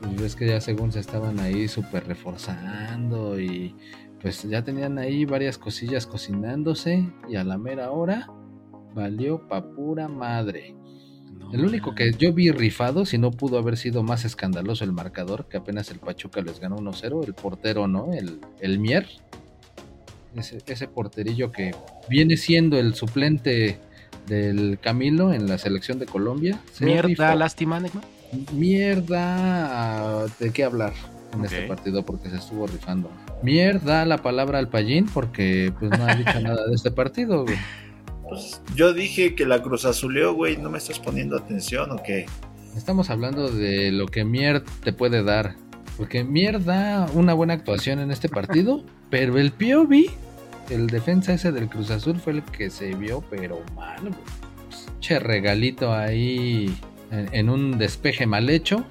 Pues ves que ya según se estaban ahí súper reforzando y pues ya tenían ahí varias cosillas cocinándose y a la mera hora valió pa' pura madre. No, El único que yo vi rifado, si no pudo haber sido más escandaloso el marcador, que apenas el Pachuca les ganó 1-0, el portero, ¿no? El, el Mier. Ese, ese porterillo que viene siendo el suplente del Camilo en la selección de Colombia. se Mierda, rifó. lástima. Mierda, ¿de qué hablar en este partido? Porque se estuvo rifando. Mierda la palabra al payín porque pues no ha dicho nada de este partido, güey. Pues yo dije que la Cruz Azuleó, güey, ¿no me estás poniendo atención o qué? Estamos hablando de lo que Mier te puede dar. Porque Mier da una buena actuación en este partido, pero el POV, el defensa ese del Cruz Azul, fue el que se vio, pero mal, güey. Pues, Che regalito ahí en, en un despeje mal hecho.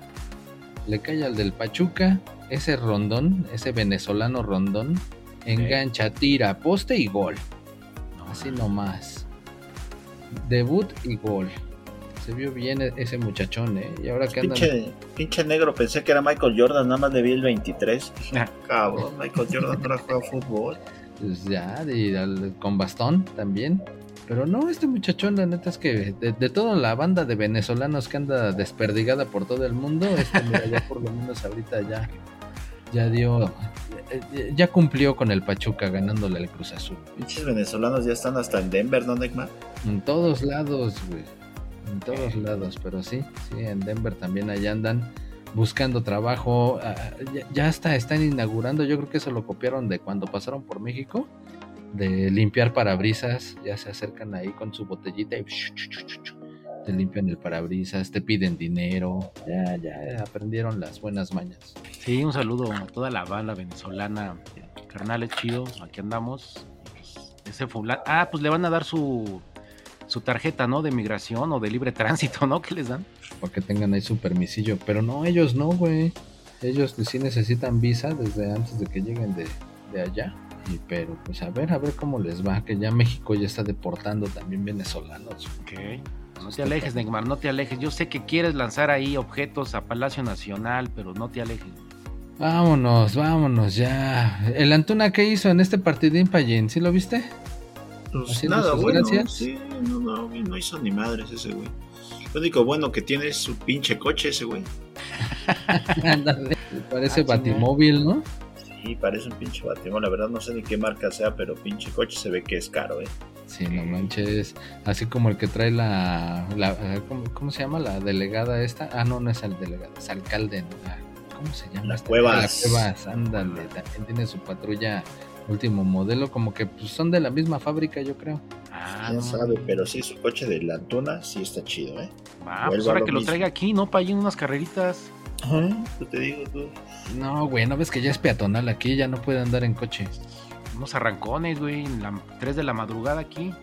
Le cae al del Pachuca. Ese rondón, ese venezolano rondón, engancha, tira, poste y gol. No, Así nomás. Debut y gol. Se vio bien e- ese muchachón, ¿eh? Y ahora que andan. Pinche, pinche negro, pensé que era Michael Jordan, nada más le vi el 23. Dije, Ah. cabrón, Michael Jordan no juega fútbol. Pues ya, y al- con bastón también. Pero no, este muchachón, la neta es que de, de toda la banda de venezolanos que anda desperdigada por todo el mundo, este, mira, ya por lo menos ahorita ya, ya dio, eh, ya cumplió con el Pachuca ganándole al Cruz Azul. Pinches venezolanos ya están hasta en Denver, ¿no, Neymar? En todos lados, güey. En todos lados, pero sí, sí, en Denver también allá andan buscando trabajo. ah, ya, ya hasta están inaugurando, yo creo que eso lo copiaron de cuando pasaron por México, de limpiar parabrisas. Ya se acercan ahí con su botellita y te limpian el parabrisas, te piden dinero. Ya, ya aprendieron las buenas mañas. Sí, un saludo a toda la banda venezolana. Carnal, es chido. Aquí andamos. Pues, Ese fulano. Ah, pues le van a dar su, su tarjeta, ¿no? De migración o de libre tránsito, ¿no? ¿Qué les dan? Para que tengan ahí su permisillo. Pero no, ellos no, güey. Ellos sí necesitan visa desde antes de que lleguen de, de allá. Y, pero pues a ver, a ver cómo les va. Que ya México ya está deportando también venezolanos. Ok. No te alejes, Neymar, no te alejes. Yo sé que quieres lanzar ahí objetos a Palacio Nacional, pero no te alejes. Vámonos, vámonos ya. El Antuna, ¿qué hizo en este partidín, Payín? ¿Sí lo viste? Pues Haciendo nada, bueno. gracias. Sí, no, no, no hizo ni madres ese güey. Lo único bueno que tiene es su pinche coche ese güey. Parece Ah, batimóvil, ¿no? Parece un pinche batimón. La verdad no sé ni qué marca sea, pero pinche coche se ve que es caro, eh. Sí, no manches. Así como el que trae la. la ¿cómo, cómo se llama? La delegada esta. Ah, no, no es el delegado, es alcalde. ¿no? La- ¿Cómo se llama? La esta? Cuevas. La Cuevas, ándale. También tiene su patrulla último modelo. Como que pues, son de la misma fábrica, yo creo. Ah, Quién no. sabe, pero sí, su coche de la Antuna sí está chido, eh. Ah, pues ahora lo que lo traiga aquí, ¿no? Para ir en unas carreritas. Ajá, yo te digo, tú. No, güey, no ves que ya es peatonal aquí, ya no puede andar en coche. Unos arrancones, güey. En la 3 de la madrugada aquí.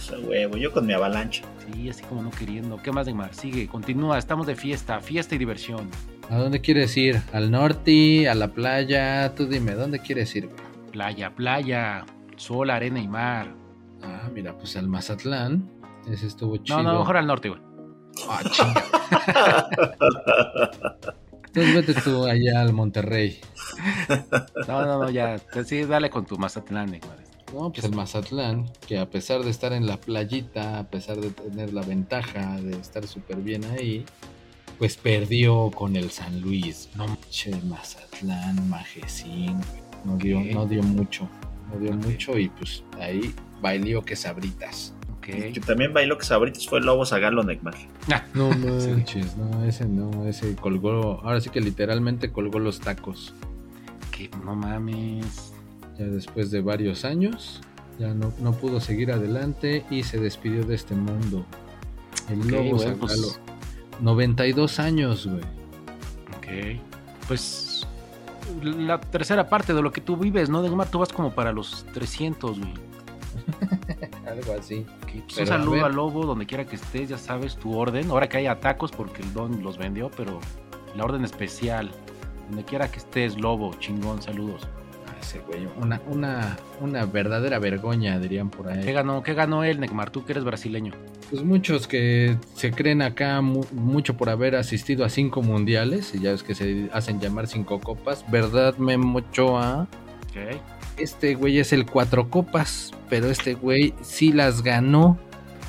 Sea, huevo, yo con mi avalancha. Sí, así como no queriendo. ¿Qué más, Neymar? Sigue, continúa. Estamos de fiesta, fiesta y diversión. ¿A dónde quieres ir? ¿Al norte? ¿A la playa? Tú dime, ¿dónde quieres ir, güey? Playa, playa, sol, arena y mar. Ah, mira, pues al Mazatlán. Ese estuvo chido. No, no, mejor al norte, güey. Ah, chinga. Entonces vete tú allá al Monterrey. No, no, no, ya. Sí, dale con tu Mazatlán, Neymar. No, pues el Mazatlán, que a pesar de estar en la playita, a pesar de tener la ventaja de estar súper bien ahí, pues perdió con el San Luis. No Mazatlán, Majecín, no dio, no dio mucho, no dio mucho y pues ahí bailó que sabritas. Que también bailó que sabritas fue Lobo Zagalo Neymar. Ah, No Sí. manches, no, ese no, ese colgó, ahora sí que literalmente colgó los tacos. que no mames. Ya después de varios años, ya no, no pudo seguir adelante y se despidió de este mundo. El Ok, lobo bueno, pues- Zagalo. 92 años, güey. Ok. Pues la tercera parte de lo que tú vives, ¿no? Neymar, tú vas como para los 300, güey. Algo así. Pues, un saludo a Lobo, donde quiera que estés, ya sabes tu orden. Ahora que haya tacos, porque el Don los vendió, pero la orden especial. Donde quiera que estés, Lobo, chingón, saludos. Ah, Ese güey, una, una, una verdadera vergoña, dirían por ¿Qué ahí. ganó, qué ganó él, Neymar? Tú que eres brasileño. Pues muchos que se creen acá mu- mucho por haber asistido a cinco mundiales, y ya es que se hacen llamar cinco copas, ¿verdad, Memo Ochoa? Ok. Este güey es el cuatro copas, pero este güey sí las ganó.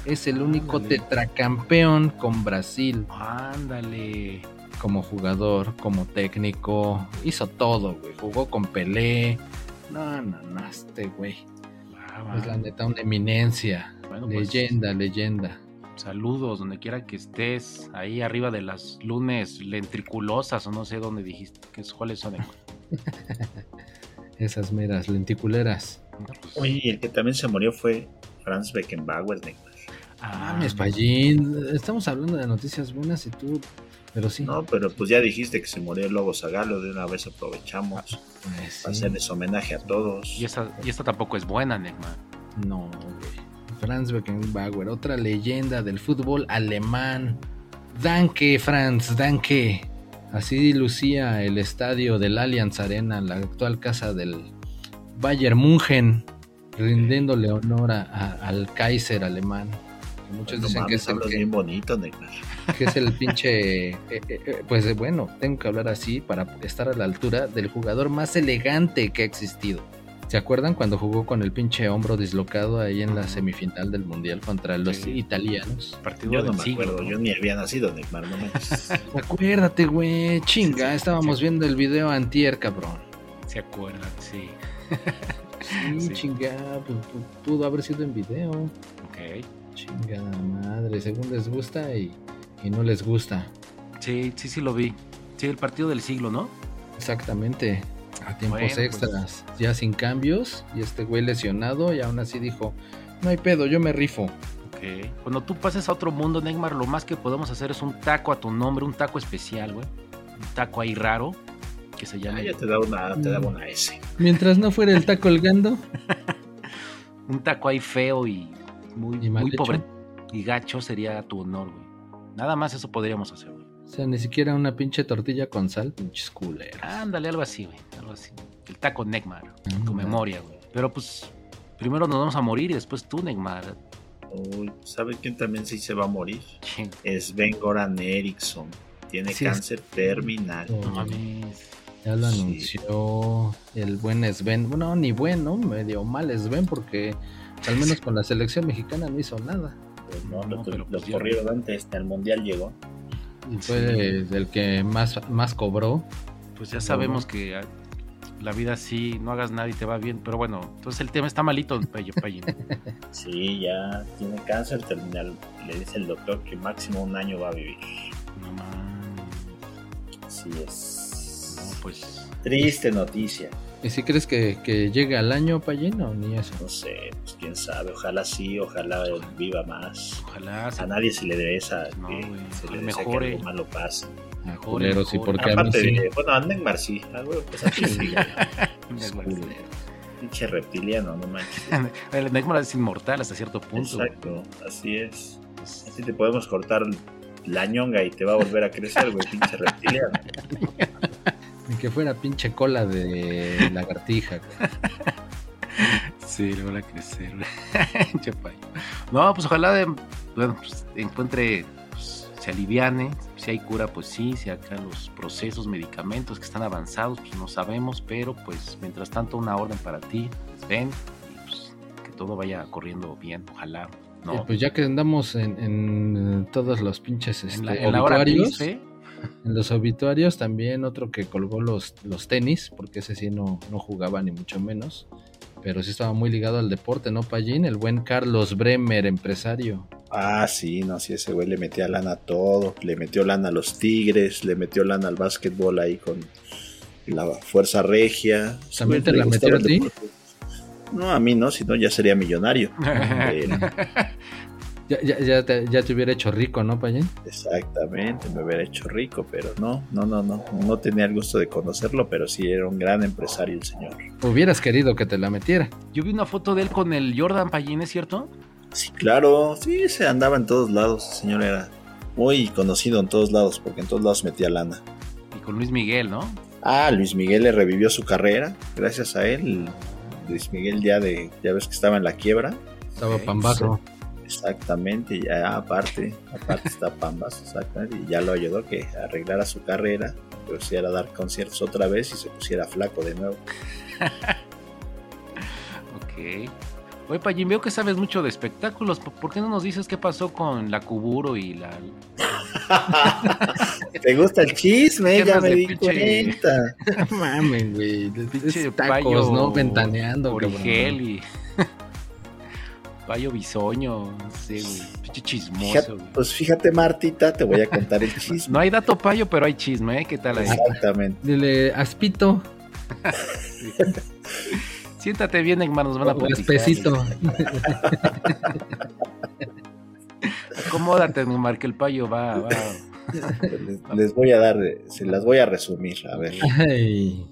Es el único Ándale. tetracampeón con Brasil Ándale. como jugador, como técnico. Hizo todo, güey. Jugó con Pelé. No, no, no, este güey. Va. Es la neta una eminencia. Bueno, pues, leyenda, leyenda. Saludos, donde quiera que estés, ahí arriba de las lunes lentriculosas o no sé dónde dijiste, que es, cuáles son. Esas meras lenticuleras. Pues, Oye, y el que también se murió fue Franz Beckenbauer, Neymar. ah, Mames, Pallín. Estamos hablando de noticias buenas y tú. Pero sí. No, pero pues ya dijiste que se murió el Lobo Zagalo, de una vez aprovechamos pues, sí. para hacerles homenaje a todos. Y esta, y esta tampoco es buena, Neymar. No, güey. Franz Beckenbauer, otra leyenda del fútbol alemán. Danke, Franz, danke. Así lucía el estadio del Allianz Arena, la actual casa del Bayern München, rindiéndole honor a- a- al Kaiser alemán. Muchos No dicen que mames, es, el que, bien bonito, Neymar. que es el pinche. eh, eh, eh, pues eh, bueno, tengo que hablar así para estar a la altura del jugador más elegante que ha existido. ¿Se acuerdan cuando jugó con el pinche hombro dislocado ahí en la semifinal del mundial contra los Sí. italianos? Partido Yo no me siglo, acuerdo, ¿no? yo ni había nacido, Neymar, no manches. Acuérdate, güey, chinga, Sí, sí, estábamos sí. viendo el video antier, cabrón. ¿Se acuerdan? Sí. Sí, Sí. chinga, pues, pu- pudo haber sido en video. Ok. Chingada madre, según les gusta y, y no les gusta. Sí, sí, sí lo vi. Sí, el partido del siglo, ¿no? Exactamente. A tiempos Bueno, pues. extras, ya sin cambios, y este güey lesionado, y aún así dijo, no hay pedo, yo me rifo. Ok. Cuando tú pases a otro mundo, Neymar, lo más que podemos hacer es un taco a tu nombre, un taco especial, güey. Un taco ahí raro, que se Ah, llama ya te daba una, te daba una S. Mientras no fuera el taco colgando, un taco ahí feo y muy, pobre y gacho sería tu honor, güey. Nada más eso podríamos hacer, güey. o sea, ni siquiera una pinche tortilla con sal, pinches culeras. Ándale, algo así, güey. Algo así. El taco Neymar, Ándale. tu memoria, güey. Pero pues, primero nos vamos a morir y después tú, Neymar. Uy, ¿sabe quién también sí se va a morir? ¿Quién? Es Ben Goran Eriksson. Tiene Sí, es- cáncer terminal. Oh, No mames. Ya lo Sí. anunció el buen Sven. Bueno, ni bueno, medio mal Sven, porque al menos con la selección mexicana no hizo nada. Pues no, No, lo, lo pues corrieron antes, el mundial llegó. Y fue el que más, más cobró. Pues ya sabemos que la vida sí, no hagas nada y te va bien. Pero bueno, entonces el tema está malito, Payo, Payo. Sí, ya tiene cáncer terminal. Le dice el doctor que máximo un año va a vivir. No. Así es. No, pues. Triste noticia. ¿Y si crees que, que llegue al año, Payín, o ni eso? No sé, pues quién sabe. Ojalá sí, ojalá viva más. Ojalá A nadie se le debe esa No, que se le desea que mejore. algo malo pase. Mejor, culero, sí, mejor. porque a mí Aparte sí. bueno, a Neymar sí. Ah, güey, pues así sí. Culero. Pinche reptiliano, no manches. El Neymar es inmortal hasta cierto punto. Exacto, así es. Pues, Así te podemos cortar la ñonga y te va a volver a crecer, güey, pinche reptiliano. Que fuera pinche cola de lagartija. güey. Sí, le van a crecer. güey. No, pues ojalá de- bueno, pues, encuentre, pues, se aliviane. Si hay cura, pues sí. Si acá los procesos, medicamentos que están avanzados, pues no sabemos. Pero pues mientras tanto, una orden para ti. pues, ven y pues que todo vaya corriendo bien. Ojalá. Y No, pues ya que andamos en, en todos los pinches este, en, la, en la hora obituarios, triste, en los obituarios también otro que colgó los, los tenis, porque ese sí no, no jugaba ni mucho menos, pero sí estaba muy ligado al deporte, ¿no, Pallín? El buen Carlos Bremer, empresario. Ah, sí, no, sí, ese güey le metía lana a todo. Le metió lana a los Tigres, le metió lana al básquetbol ahí con la Fuerza Regia. ¿También te la metió a ti? deporte. No, a mí no, si no ya sería millonario. Eh, Ya, ya, ya, te, ya te hubiera hecho rico, ¿no, Payén? Exactamente, me hubiera hecho rico, pero no, no, no, no. No tenía el gusto de conocerlo, pero sí era un gran empresario el señor. Hubieras querido que te la metiera. Yo vi una foto de él con el Jordan Payín, ¿es cierto? Sí, claro, sí, se andaba en todos lados. El señor era muy conocido en todos lados, porque en todos lados metía lana. Y con Luis Miguel, ¿no? Ah, Luis Miguel le revivió su carrera, gracias a él. Luis Miguel ya de, ya ves que estaba en la quiebra. Estaba pambazo. Exactamente, ya aparte, aparte está Pambas, exactamente, y ya lo ayudó que arreglara su carrera, pusiera a dar conciertos otra vez y se pusiera flaco de nuevo. Ok. Oye, Payín, veo que sabes mucho de espectáculos. ¿Por qué no nos dices qué pasó con la Kuburo y la... ¿Te gusta el chisme? ¿Qué Ya me di pinche- cuenta. Mames, güey. Pinche Es Tacos, payo ¿no? Ventaneando, Origel y... Payo bisoño, no sé, güey. Pinche chismoso, Fíjate, güey. pues fíjate, Martita, te voy a contar el chisme. No hay dato payo, pero hay chisme, ¿eh? ¿Qué tal ahí? Exactamente. Dile, Aspito Siéntate bien, Neymar, nos van a platicar. Espesito. Acomódate, Neymar, que el payo va, va. Les, les voy a dar, se las voy a resumir. A ver, Ay.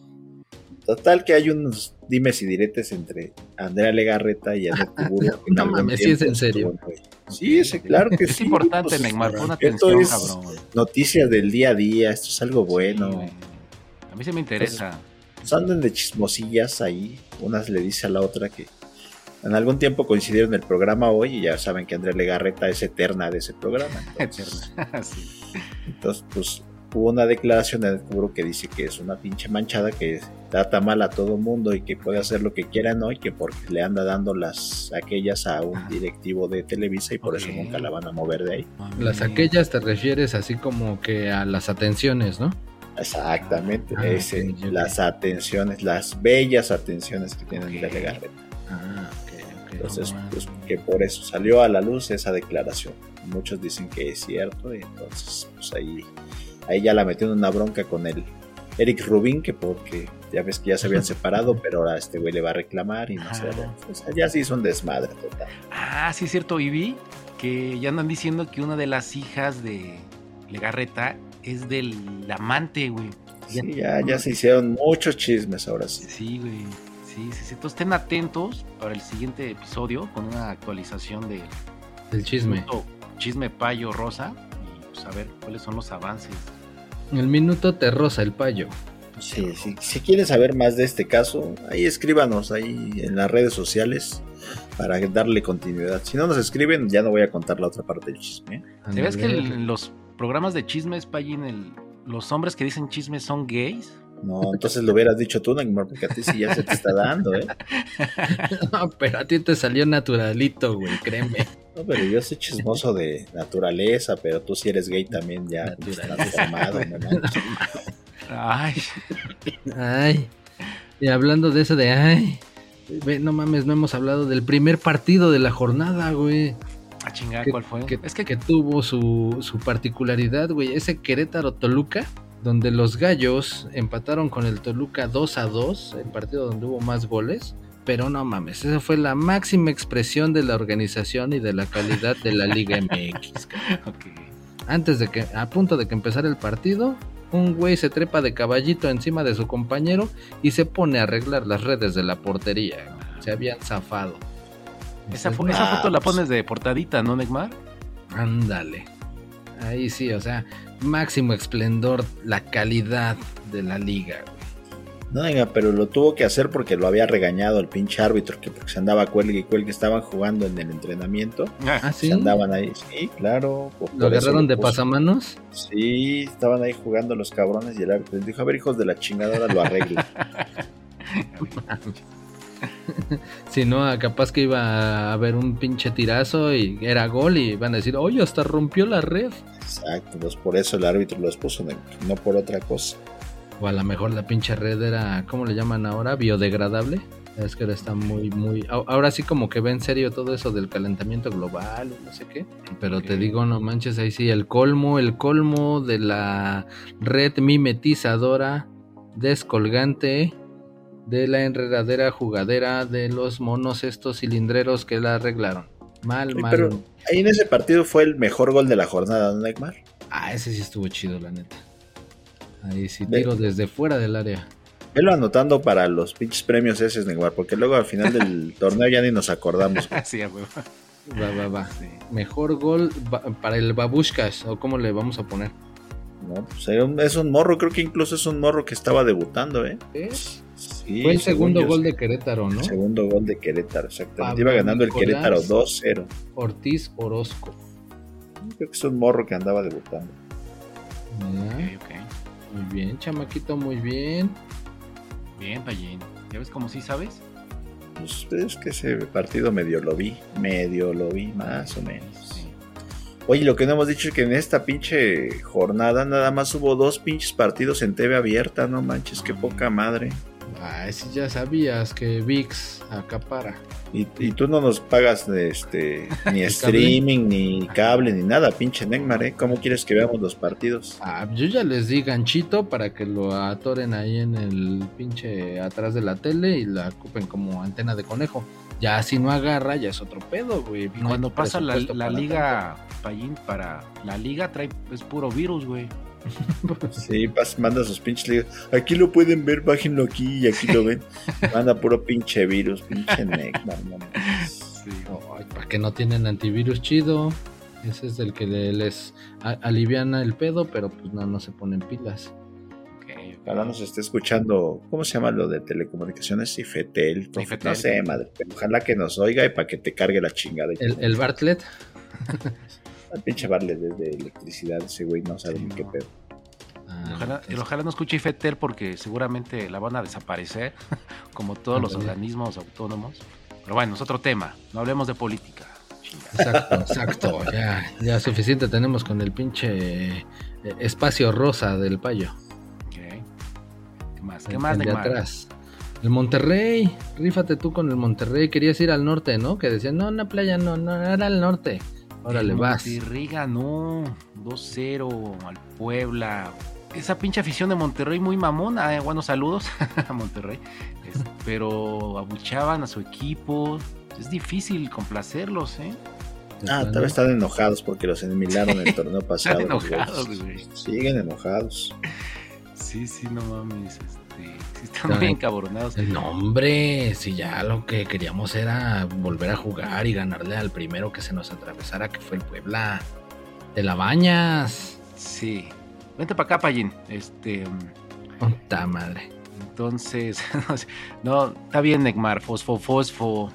Total que hay unos dimes y diretes entre Andrea Legarreta y que en No mames, ¿sí es en serio? Sí, sí, claro que Es sí. importante, pues, Neymar, pon atención, es cabrón. noticias del día a día, esto es algo bueno. a mí se me interesa. Pues andan de chismosillas ahí. Unas le dice a la otra que en algún tiempo coincidieron en el programa hoy y ya saben que Andrea Legarreta es eterna de ese programa. Entonces, Eterna. Sí. entonces, pues hubo una declaración de Kuburo que dice que es una pinche manchada que trata mal a todo mundo y que puede hacer lo que quiera no y que porque le anda dando las aquellas a un directivo de Televisa y por eso nunca la van a mover de ahí. Las aquellas te refieres así como que a las atenciones, ¿no? Exactamente, Ah, ese, las atenciones, las bellas atenciones que tiene Andrea Ok. Legarreta. Ah, ok, ok. Entonces, No, pues que por eso salió a la luz esa declaración. Muchos dicen que es cierto, y entonces, pues ahí, ahí ya la metió en una bronca con el Eric Rubin, que porque ya ves que ya se habían separado, pero ahora este güey le va a reclamar y no sé. Ajá. O sea, ya se hizo un desmadre total. Ah, sí es cierto, y vi que ya andan diciendo que una de las hijas de Legarreta es del amante, güey. Sí, ya, ya se hicieron muchos chismes ahora sí. Sí, güey. Sí, sí, sí. Entonces estén atentos para el siguiente episodio con una actualización de El chisme. Chisme Payo Rosa y pues a ver cuáles son los avances. El minuto te roza el payo. Sí, sí, si quieren saber más de este caso, ahí escríbanos ahí en las redes sociales para darle continuidad. Si no nos escriben, ya no voy a contar la otra parte del chisme. ¿eh? ¿Sabías que en los programas de chismes, Payín, el, los hombres que dicen chismes son gays? No, entonces lo hubieras dicho tú, Neymar, porque a ti sí ya se te está dando, ¿eh? No, pero a ti te salió naturalito, güey, créeme. No, pero yo soy chismoso de naturaleza, pero tú si eres gay también ya pues, manches. Ay, Ay. Y hablando de eso de ay. Ve, no mames, no hemos hablado del primer partido de la jornada, güey. a chingar, Que- ¿cuál fue? Que, es que, que tuvo su, su particularidad, güey. Ese Querétaro Toluca, donde los gallos empataron con el Toluca 2 a 2, el partido donde hubo más goles. Pero no mames, esa fue la máxima expresión de la organización y de la calidad de la Liga MX. Antes de que, a punto de que empezara el partido, un güey se trepa de caballito encima de su compañero y se pone a arreglar las redes de la portería. güey. Se habían zafado. Esa, fo- esa foto la pues. pones de portadita, ¿no, Neymar? Ándale. Ahí sí, o sea, máximo esplendor, la calidad de la liga. No, venga, pero lo tuvo que hacer porque lo había regañado el pinche árbitro, que porque se andaba cuelgue y cuelgue, estaban jugando en el entrenamiento, Ah, sí. se andaban ahí, sí, claro. ¿Lo agarraron de pasamanos? Sí, estaban ahí jugando los cabrones y el árbitro les dijo, a ver, hijos de la chingada, ahora lo arreglo. Si no, ah, capaz que iba a haber un pinche tirazo y era gol y van a decir, oye, hasta rompió la red. Exacto, pues por eso el árbitro los puso, no por otra cosa. O a lo mejor la pinche red era, ¿cómo le llaman ahora? Biodegradable. Es que ahora está muy, muy... Ahora sí como que ve en serio todo eso del calentamiento global o no sé qué. Pero te digo, no manches, ahí sí, el colmo, el colmo de la red mimetizadora descolgante de la enredadera jugadera de los monos estos cilindreros que la arreglaron. Mal, mal. pero ahí en ese partido fue el mejor gol de la jornada, ¿no, Neymar? Ah, ese sí estuvo chido, la neta. Ahí sí, Ve- tiro desde fuera del área. Velo anotando para los pinches premios ese, Neymar, porque luego al final del torneo ya ni nos acordamos. sí, a huevo. Va, va, va. Sí. Mejor gol para el Babushkas, o cómo le vamos a poner. ¿no? Pues es un morro, creo que incluso es un morro que estaba debutando, ¿eh? Sí, Fue el segundo yo, gol de Querétaro, ¿no? El segundo gol de Querétaro, exactamente. Pablo Iba ganando el. Querétaro 2-0. Ortiz Orozco. Creo que es un morro que andaba debutando. Ya, Ok, ok. Muy bien, chamaquito, muy bien. Bien, Payín. ¿Ya ves como sí sabes? Pues es que ese partido medio lo vi, medio lo vi, más o menos. Sí. Oye, lo que no hemos dicho es que en esta pinche jornada nada más hubo dos pinches partidos en TV abierta, no manches, qué poca madre. Ay, si ya sabías que VIX acapara. Y, y tú no nos pagas este, ni cable? streaming, ni cable, ni nada, pinche Neymar, ¿eh? ¿Cómo quieres que veamos los partidos? Ah, yo ya les di ganchito para que lo atoren ahí en el pinche atrás de la tele y la ocupen como antena de conejo. Ya si no agarra, ya es otro pedo, güey. Cuando pasa la, la liga, Payín, para la liga trae es puro virus, güey. Sí, pas- manda sus pinches ligas. Aquí lo pueden ver, bájenlo aquí y aquí lo ven. Manda puro pinche virus, pinche. Sí. Ay, ¿Para que no tienen antivirus chido? Ese es el que le- les aliviana el pedo, pero pues no, no se ponen pilas. Ok, ok. Ojalá nos esté escuchando, ¿cómo se llama lo de telecomunicaciones? Ifetel, Ifetel. no sé, madre. pero ojalá que nos oiga y para que te cargue la chingada. El, el Bartlett, El pinche Barle desde electricidad, ese güey no sabe Sí, ni qué pedo. Ah, Ojalá, ojalá no escuche Ifetel porque seguramente la van a desaparecer, como todos los organismos autónomos. Pero bueno, es otro tema. No hablemos de política. Exacto, exacto. Ya, ya suficiente tenemos con el pinche eh, espacio rosa del payo. ¿Qué más? ¿Qué El- más, el de atrás. El Monterrey, rífate tú con el Monterrey. Querías ir al norte, ¿no? Que decían, no, una playa no, no, era al norte. Órale, vas. Monterrey ganó 2-0 al Puebla. Esa pinche afición de Monterrey muy mamona. eh, Buenos saludos a Monterrey. Es- pero abuchaban a su equipo. Es difícil complacerlos, ¿eh? Ah, tal vez están enojados porque los eliminaron el torneo pasado. Están enojados, güey. Siguen enojados. Sí, sí, no mames. Este, sí están muy encabronados. No, hombre, si ya lo que queríamos era volver a jugar y ganarle al primero que se nos atravesara, que fue el Puebla. Te la bañas. Sí. Vente para acá, Payín. Este. Puta madre. Entonces, no está bien, Neymar. Fosfo, fosfo.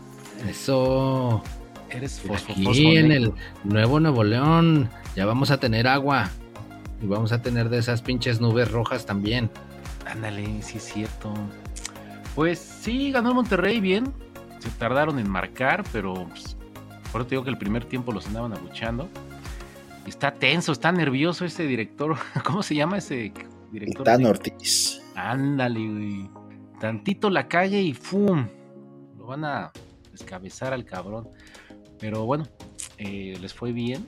Eso. Eres fosfo, Aquí fosfo. en el Nuevo Nuevo León ya vamos a tener agua. Y vamos a tener de esas pinches nubes rojas también. Ándale, sí es cierto. Pues sí, ganó el Monterrey bien. Se tardaron en marcar, pero pues, por eso te digo que el primer tiempo los andaban abuchando. Está tenso, está nervioso ese director. ¿Cómo se llama ese director? Tan Ortiz. Ándale, güey. Tantito la calle y ¡fum! Lo van a descabezar al cabrón. Pero bueno, eh, les fue bien.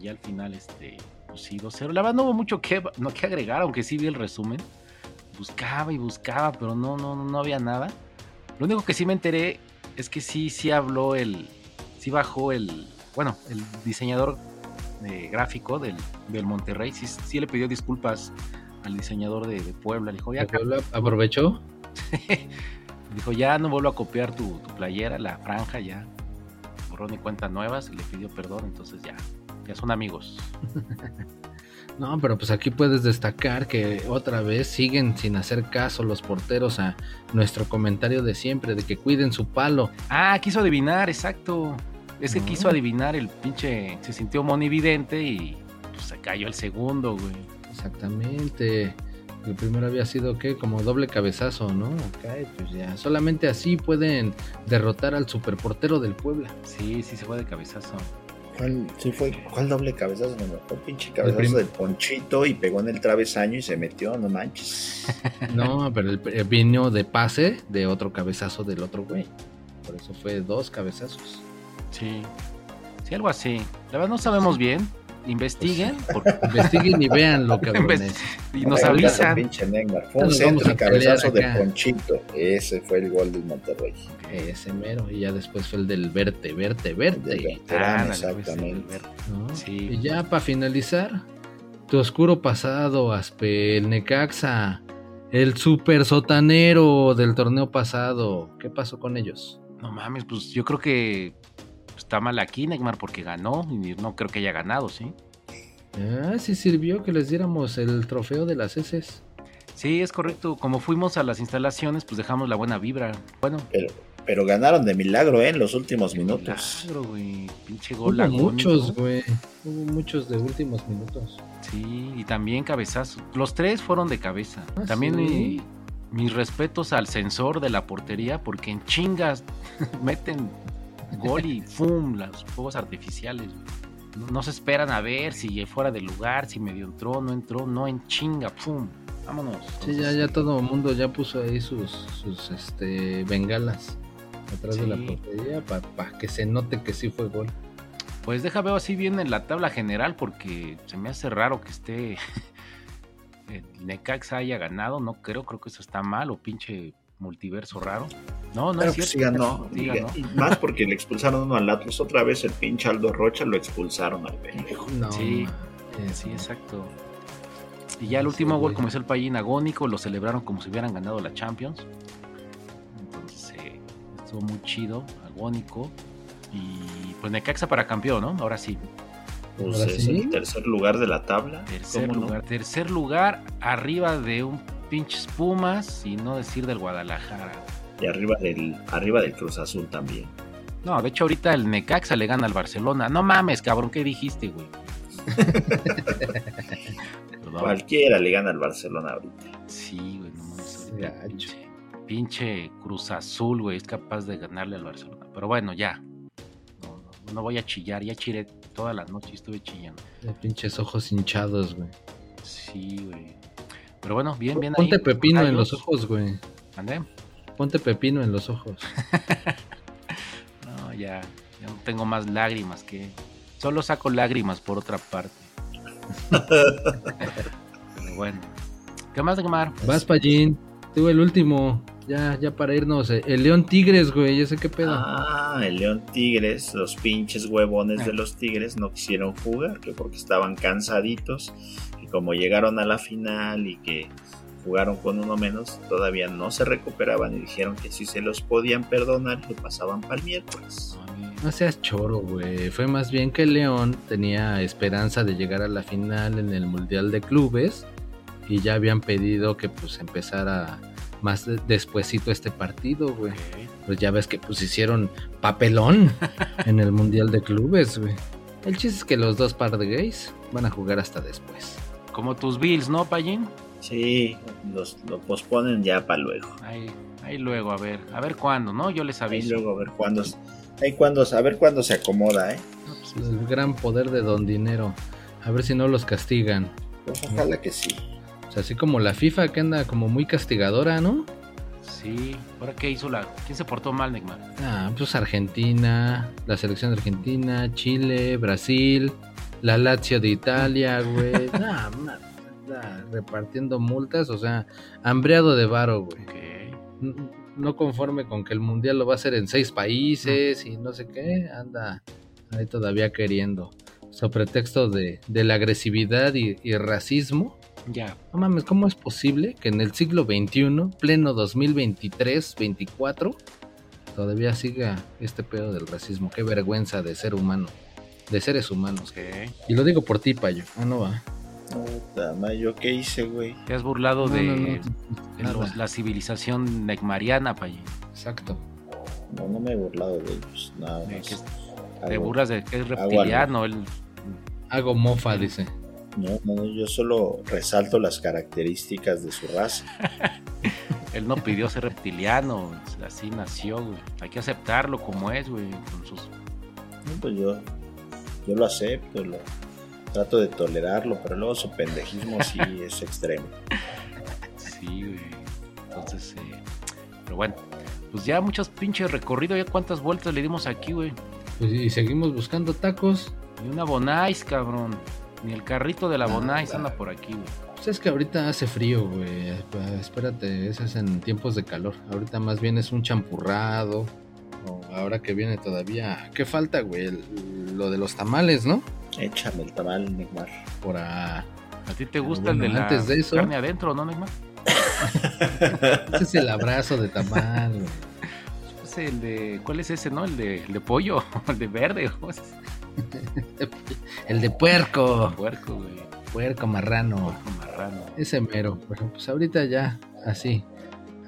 Y al final, este, pues sí, 2-0. La verdad no hubo mucho que, no, que agregar, aunque sí vi el resumen. Buscaba y buscaba, pero no, no, no había nada. Lo único que sí me enteré es que sí, sí habló el. Sí bajó el. Bueno, el diseñador eh, gráfico del, del Monterrey. Sí, sí le pidió disculpas al diseñador de, de Puebla. Le dijo, ya, ¿El Puebla aprovechó? Dijo, ya no vuelvo a copiar tu, tu playera, la franja, ya. Borrón y cuenta nuevas y le pidió perdón, entonces ya, ya son amigos. No, pero pues aquí puedes destacar que otra vez siguen sin hacer caso los porteros a nuestro comentario de siempre, de que cuiden su palo. Ah, quiso adivinar, exacto. Es que quiso adivinar el pinche. Se sintió monividente y pues se cayó el segundo, güey. Exactamente. El primero había sido que como doble cabezazo, ¿no? Ok, pues ya. Solamente así pueden derrotar al superportero del Puebla. Sí, sí se fue de cabezazo. ¿Cuál, sí fue, ¿Cuál doble cabezazo? No, no, fue un pinche cabezazo prim- del ponchito y pegó en el travesaño y se metió, no manches. No, pero el, el vino de pase de otro cabezazo del otro güey. Por eso fue dos cabezazos. Sí. Sí, algo así. La verdad no sabemos bien. investiguen porque- Investiguen y veanlo, cabrones. y nos Ahorita avisan. pinche. Fue un Nos centro y cabezazo de. Ponchito. Ese fue el gol del Monterrey. Ese mero. Y ya después fue el del verte, verte, verte. pues, exactamente. ¿no? Sí. Y ya para finalizar, tu oscuro pasado, Aspe, el Necaxa, el super sotanero del torneo pasado. ¿Qué pasó con ellos? No mames, pues yo creo que está mal aquí, Neymar, porque ganó y no creo que haya ganado, ¿sí? Ah, sí sirvió que les diéramos el trofeo de las heces. Sí, es correcto. Como fuimos a las instalaciones, pues dejamos la buena vibra. Bueno, Pero, pero ganaron de milagro ¿eh? en los últimos minutos. milagro, güey. Pinche Hubo gol agónico. muchos, güey. Hubo muchos de últimos minutos. Sí, y también cabezazos. Los tres fueron de cabeza. Ah, también ¿sí? mi- mis respetos al sensor de la portería, porque en chingas meten gol y ¡fum! Los fuegos artificiales. No, no se esperan a ver si fuera del lugar, si medio entró, no entró, no en chinga, ¡pum! Vámonos. Sí, ya, ya todo el mundo ya puso ahí sus, sus este, bengalas atrás de la portería para que se note que sí fue gol. Pues deja veo así bien en la tabla general porque se me hace raro que esté el Necaxa haya ganado, no creo, creo que eso está mal o pinche multiverso raro. No, no Pero es pues cierto. sí ganó. Sí Y- ganó. y más porque le expulsaron uno al Atlas. Otra vez el pinche Aldo Rocha lo expulsaron al pendejo. No, Sí, mames, Sí, no. exacto. Y ya el Sí, último gol güey. comenzó el Payín agónico, lo celebraron como si hubieran ganado la Champions. Entonces eh, estuvo muy chido, agónico. Y pues Necaxa para campeón, ¿no? Ahora sí. Pues Ahora es sí. el tercer lugar de la tabla. Tercer ¿Cómo no? lugar. Tercer lugar arriba de un pinches Pumas y no decir del Guadalajara. Y arriba del, arriba del Cruz Azul también. No, de hecho ahorita el Necaxa le gana al Barcelona. No mames, cabrón, ¿qué dijiste, güey? Cualquiera le gana al Barcelona ahorita. Sí, güey, no mames. Pinche, pinche Cruz Azul, güey, es capaz de ganarle al Barcelona. Pero bueno, ya. No, no, no voy a chillar, ya chiré toda la noche y estuve chillando. De pinches ojos hinchados, güey. Sí, güey. Pero bueno, bien, bien ahí. Ponte pepino en los ojos, güey. ¿Mandé? Ponte pepino en los ojos. No, ya, ya no tengo más lágrimas que. Solo saco lágrimas por otra parte. Pero bueno. ¿Qué más, Neymar? Vas, Pallín. Tú el último. Ya, ya para irnos. eh, El León Tigres, güey. Ya sé qué pedo. Ah, el León Tigres, los pinches huevones de los Tigres no quisieron jugar, que porque estaban cansaditos, como llegaron a la final y que jugaron con uno menos, todavía no se recuperaban y dijeron que si se los podían perdonar, lo pasaban para el miércoles. No seas choro, güey. Fue más bien que León tenía esperanza de llegar a la final en el Mundial de Clubes y ya habían pedido que pues empezara más de- despuesito este partido, güey. Pues ya ves que pues hicieron papelón en el Mundial de Clubes, güey. El chiste es que los dos par de gays van a jugar hasta después. Como tus Bills, ¿no, Payín? Sí, los, lo posponen ya para luego. Ahí, ahí luego, a ver, a ver cuándo, ¿no? Yo les Ahí aviso. luego a ver cuándo, ahí cuándo, a ver cuándo se acomoda, ¿eh? No, pues, El gran poder de Don Dinero. A ver si no los castigan. Pues ojalá que sí. O sea, así como la FIFA que anda como muy castigadora, ¿no? sí, ¿ahora qué hizo la...? ¿Quién se portó mal, Neymar? Ah, pues Argentina, la selección de Argentina, Chile, Brasil, la Lazio de Italia, güey. Nah, ma- nah, repartiendo multas, o sea, hambreado de varo, güey. No conforme con que el mundial lo va a hacer en seis países y no sé qué, anda ahí todavía queriendo. Sobre pretexto de, de la agresividad y, y racismo. Ya, No mames, ¿cómo es posible que en el siglo XXI, pleno 2023-24, todavía siga este pedo del racismo? Qué vergüenza de ser humano, de seres humanos. ok. Y lo digo por ti, Payo. Ah, no va. Puta madre, ¿yo qué hice, güey? Te has burlado No, de, no, no, de nada. los- la civilización neckmariana, Payín. Exacto. No, no me he burlado de ellos, nada De más. que Hago- Te burlas de que es hago reptiliano, él... Hago mofa, dice. No, no, yo solo resalto las características de su raza. Él no pidió ser reptiliano, así nació, güey. Hay que aceptarlo como es, güey. Con sus... No, pues yo, yo lo acepto, lo trato de tolerarlo, pero luego su pendejismo sí es extremo. Sí, güey. Entonces, eh, pero bueno, pues ya muchos pinches recorridos, ya cuántas vueltas le dimos aquí, güey. Pues, y seguimos buscando tacos. Ni una Bonais, cabrón. Ni el carrito de la Bonais anda por aquí, güey. Pues es que ahorita hace frío, güey. Esp- Espérate, eso es en tiempos de calor. Ahorita más bien es un champurrado. Ahora que viene todavía. ¿Qué falta, güey? El- lo de los tamales, ¿no? Échame el tamal, Neymar. Por a... ¿A ti te gusta bueno, el de la antes de eso- carne adentro, no, Neymar? Ese es el abrazo de tamal, güey. Pues el de... ¿Cuál es ese, no? El de, el de pollo, el de verde. El de puerco. Puerco, güey. Puerco marrano. Puerco marrano. Ese mero. Bueno, pues ahorita ya, así.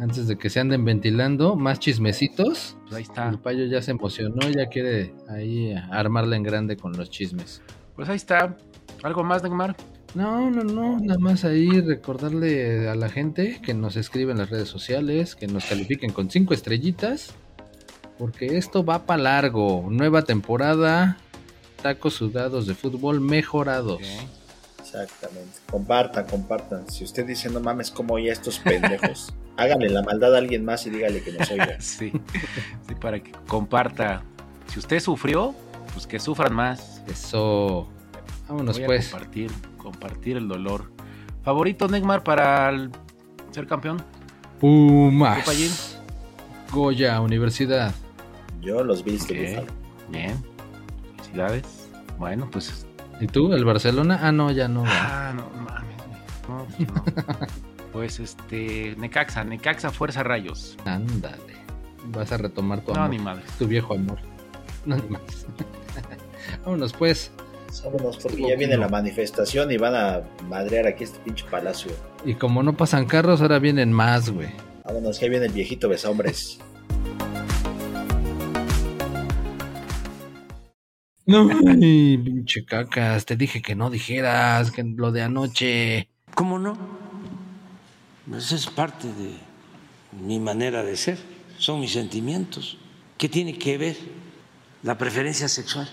Antes de que se anden ventilando, más chismecitos. Pues ahí está. El payo ya se emocionó, ya quiere ahí armarla en grande con los chismes. Pues ahí está. ¿Algo más, Neymar? No, no, no, nada más ahí recordarle a la gente que nos escribe en las redes sociales, que nos califiquen con cinco estrellitas, porque esto va para largo. Nueva temporada, tacos sudados de fútbol mejorados. Ok. Exactamente. Compartan, compartan. Si usted dice, no mames, como oye a estos pendejos, háganle la maldad a alguien más y dígale que nos oiga. Sí. sí, para que comparta. Si usted sufrió, pues que sufran más. Eso. Vámonos Voy a pues. compartir, compartir el dolor. ¿Favorito, Neymar, para el- ser campeón? Pumas. Goya, Universidad. Yo los Bills de Ok. Buffalo. Bien. Felicidades. Bueno, pues. ¿Y tú, el Barcelona? Ah, no, ya no. Ah, no mames. güey. No, pues, no. Pues este. Necaxa, Necaxa Fuerza Rayos. Ándale. Vas a retomar tu No, amor. ni madre. Tu viejo amor. No, ni más. Vámonos pues. Vámonos, porque ya viene la manifestación y van a madrear aquí este pinche palacio. Y como no pasan carros, ahora vienen más, güey. Vámonos, ya viene el viejito beshombres. No, pinche cacas, te dije que no dijeras que lo de anoche. ¿Cómo no? Esa es parte de mi manera de ser, son mis sentimientos. ¿Qué tiene que ver la preferencia sexual?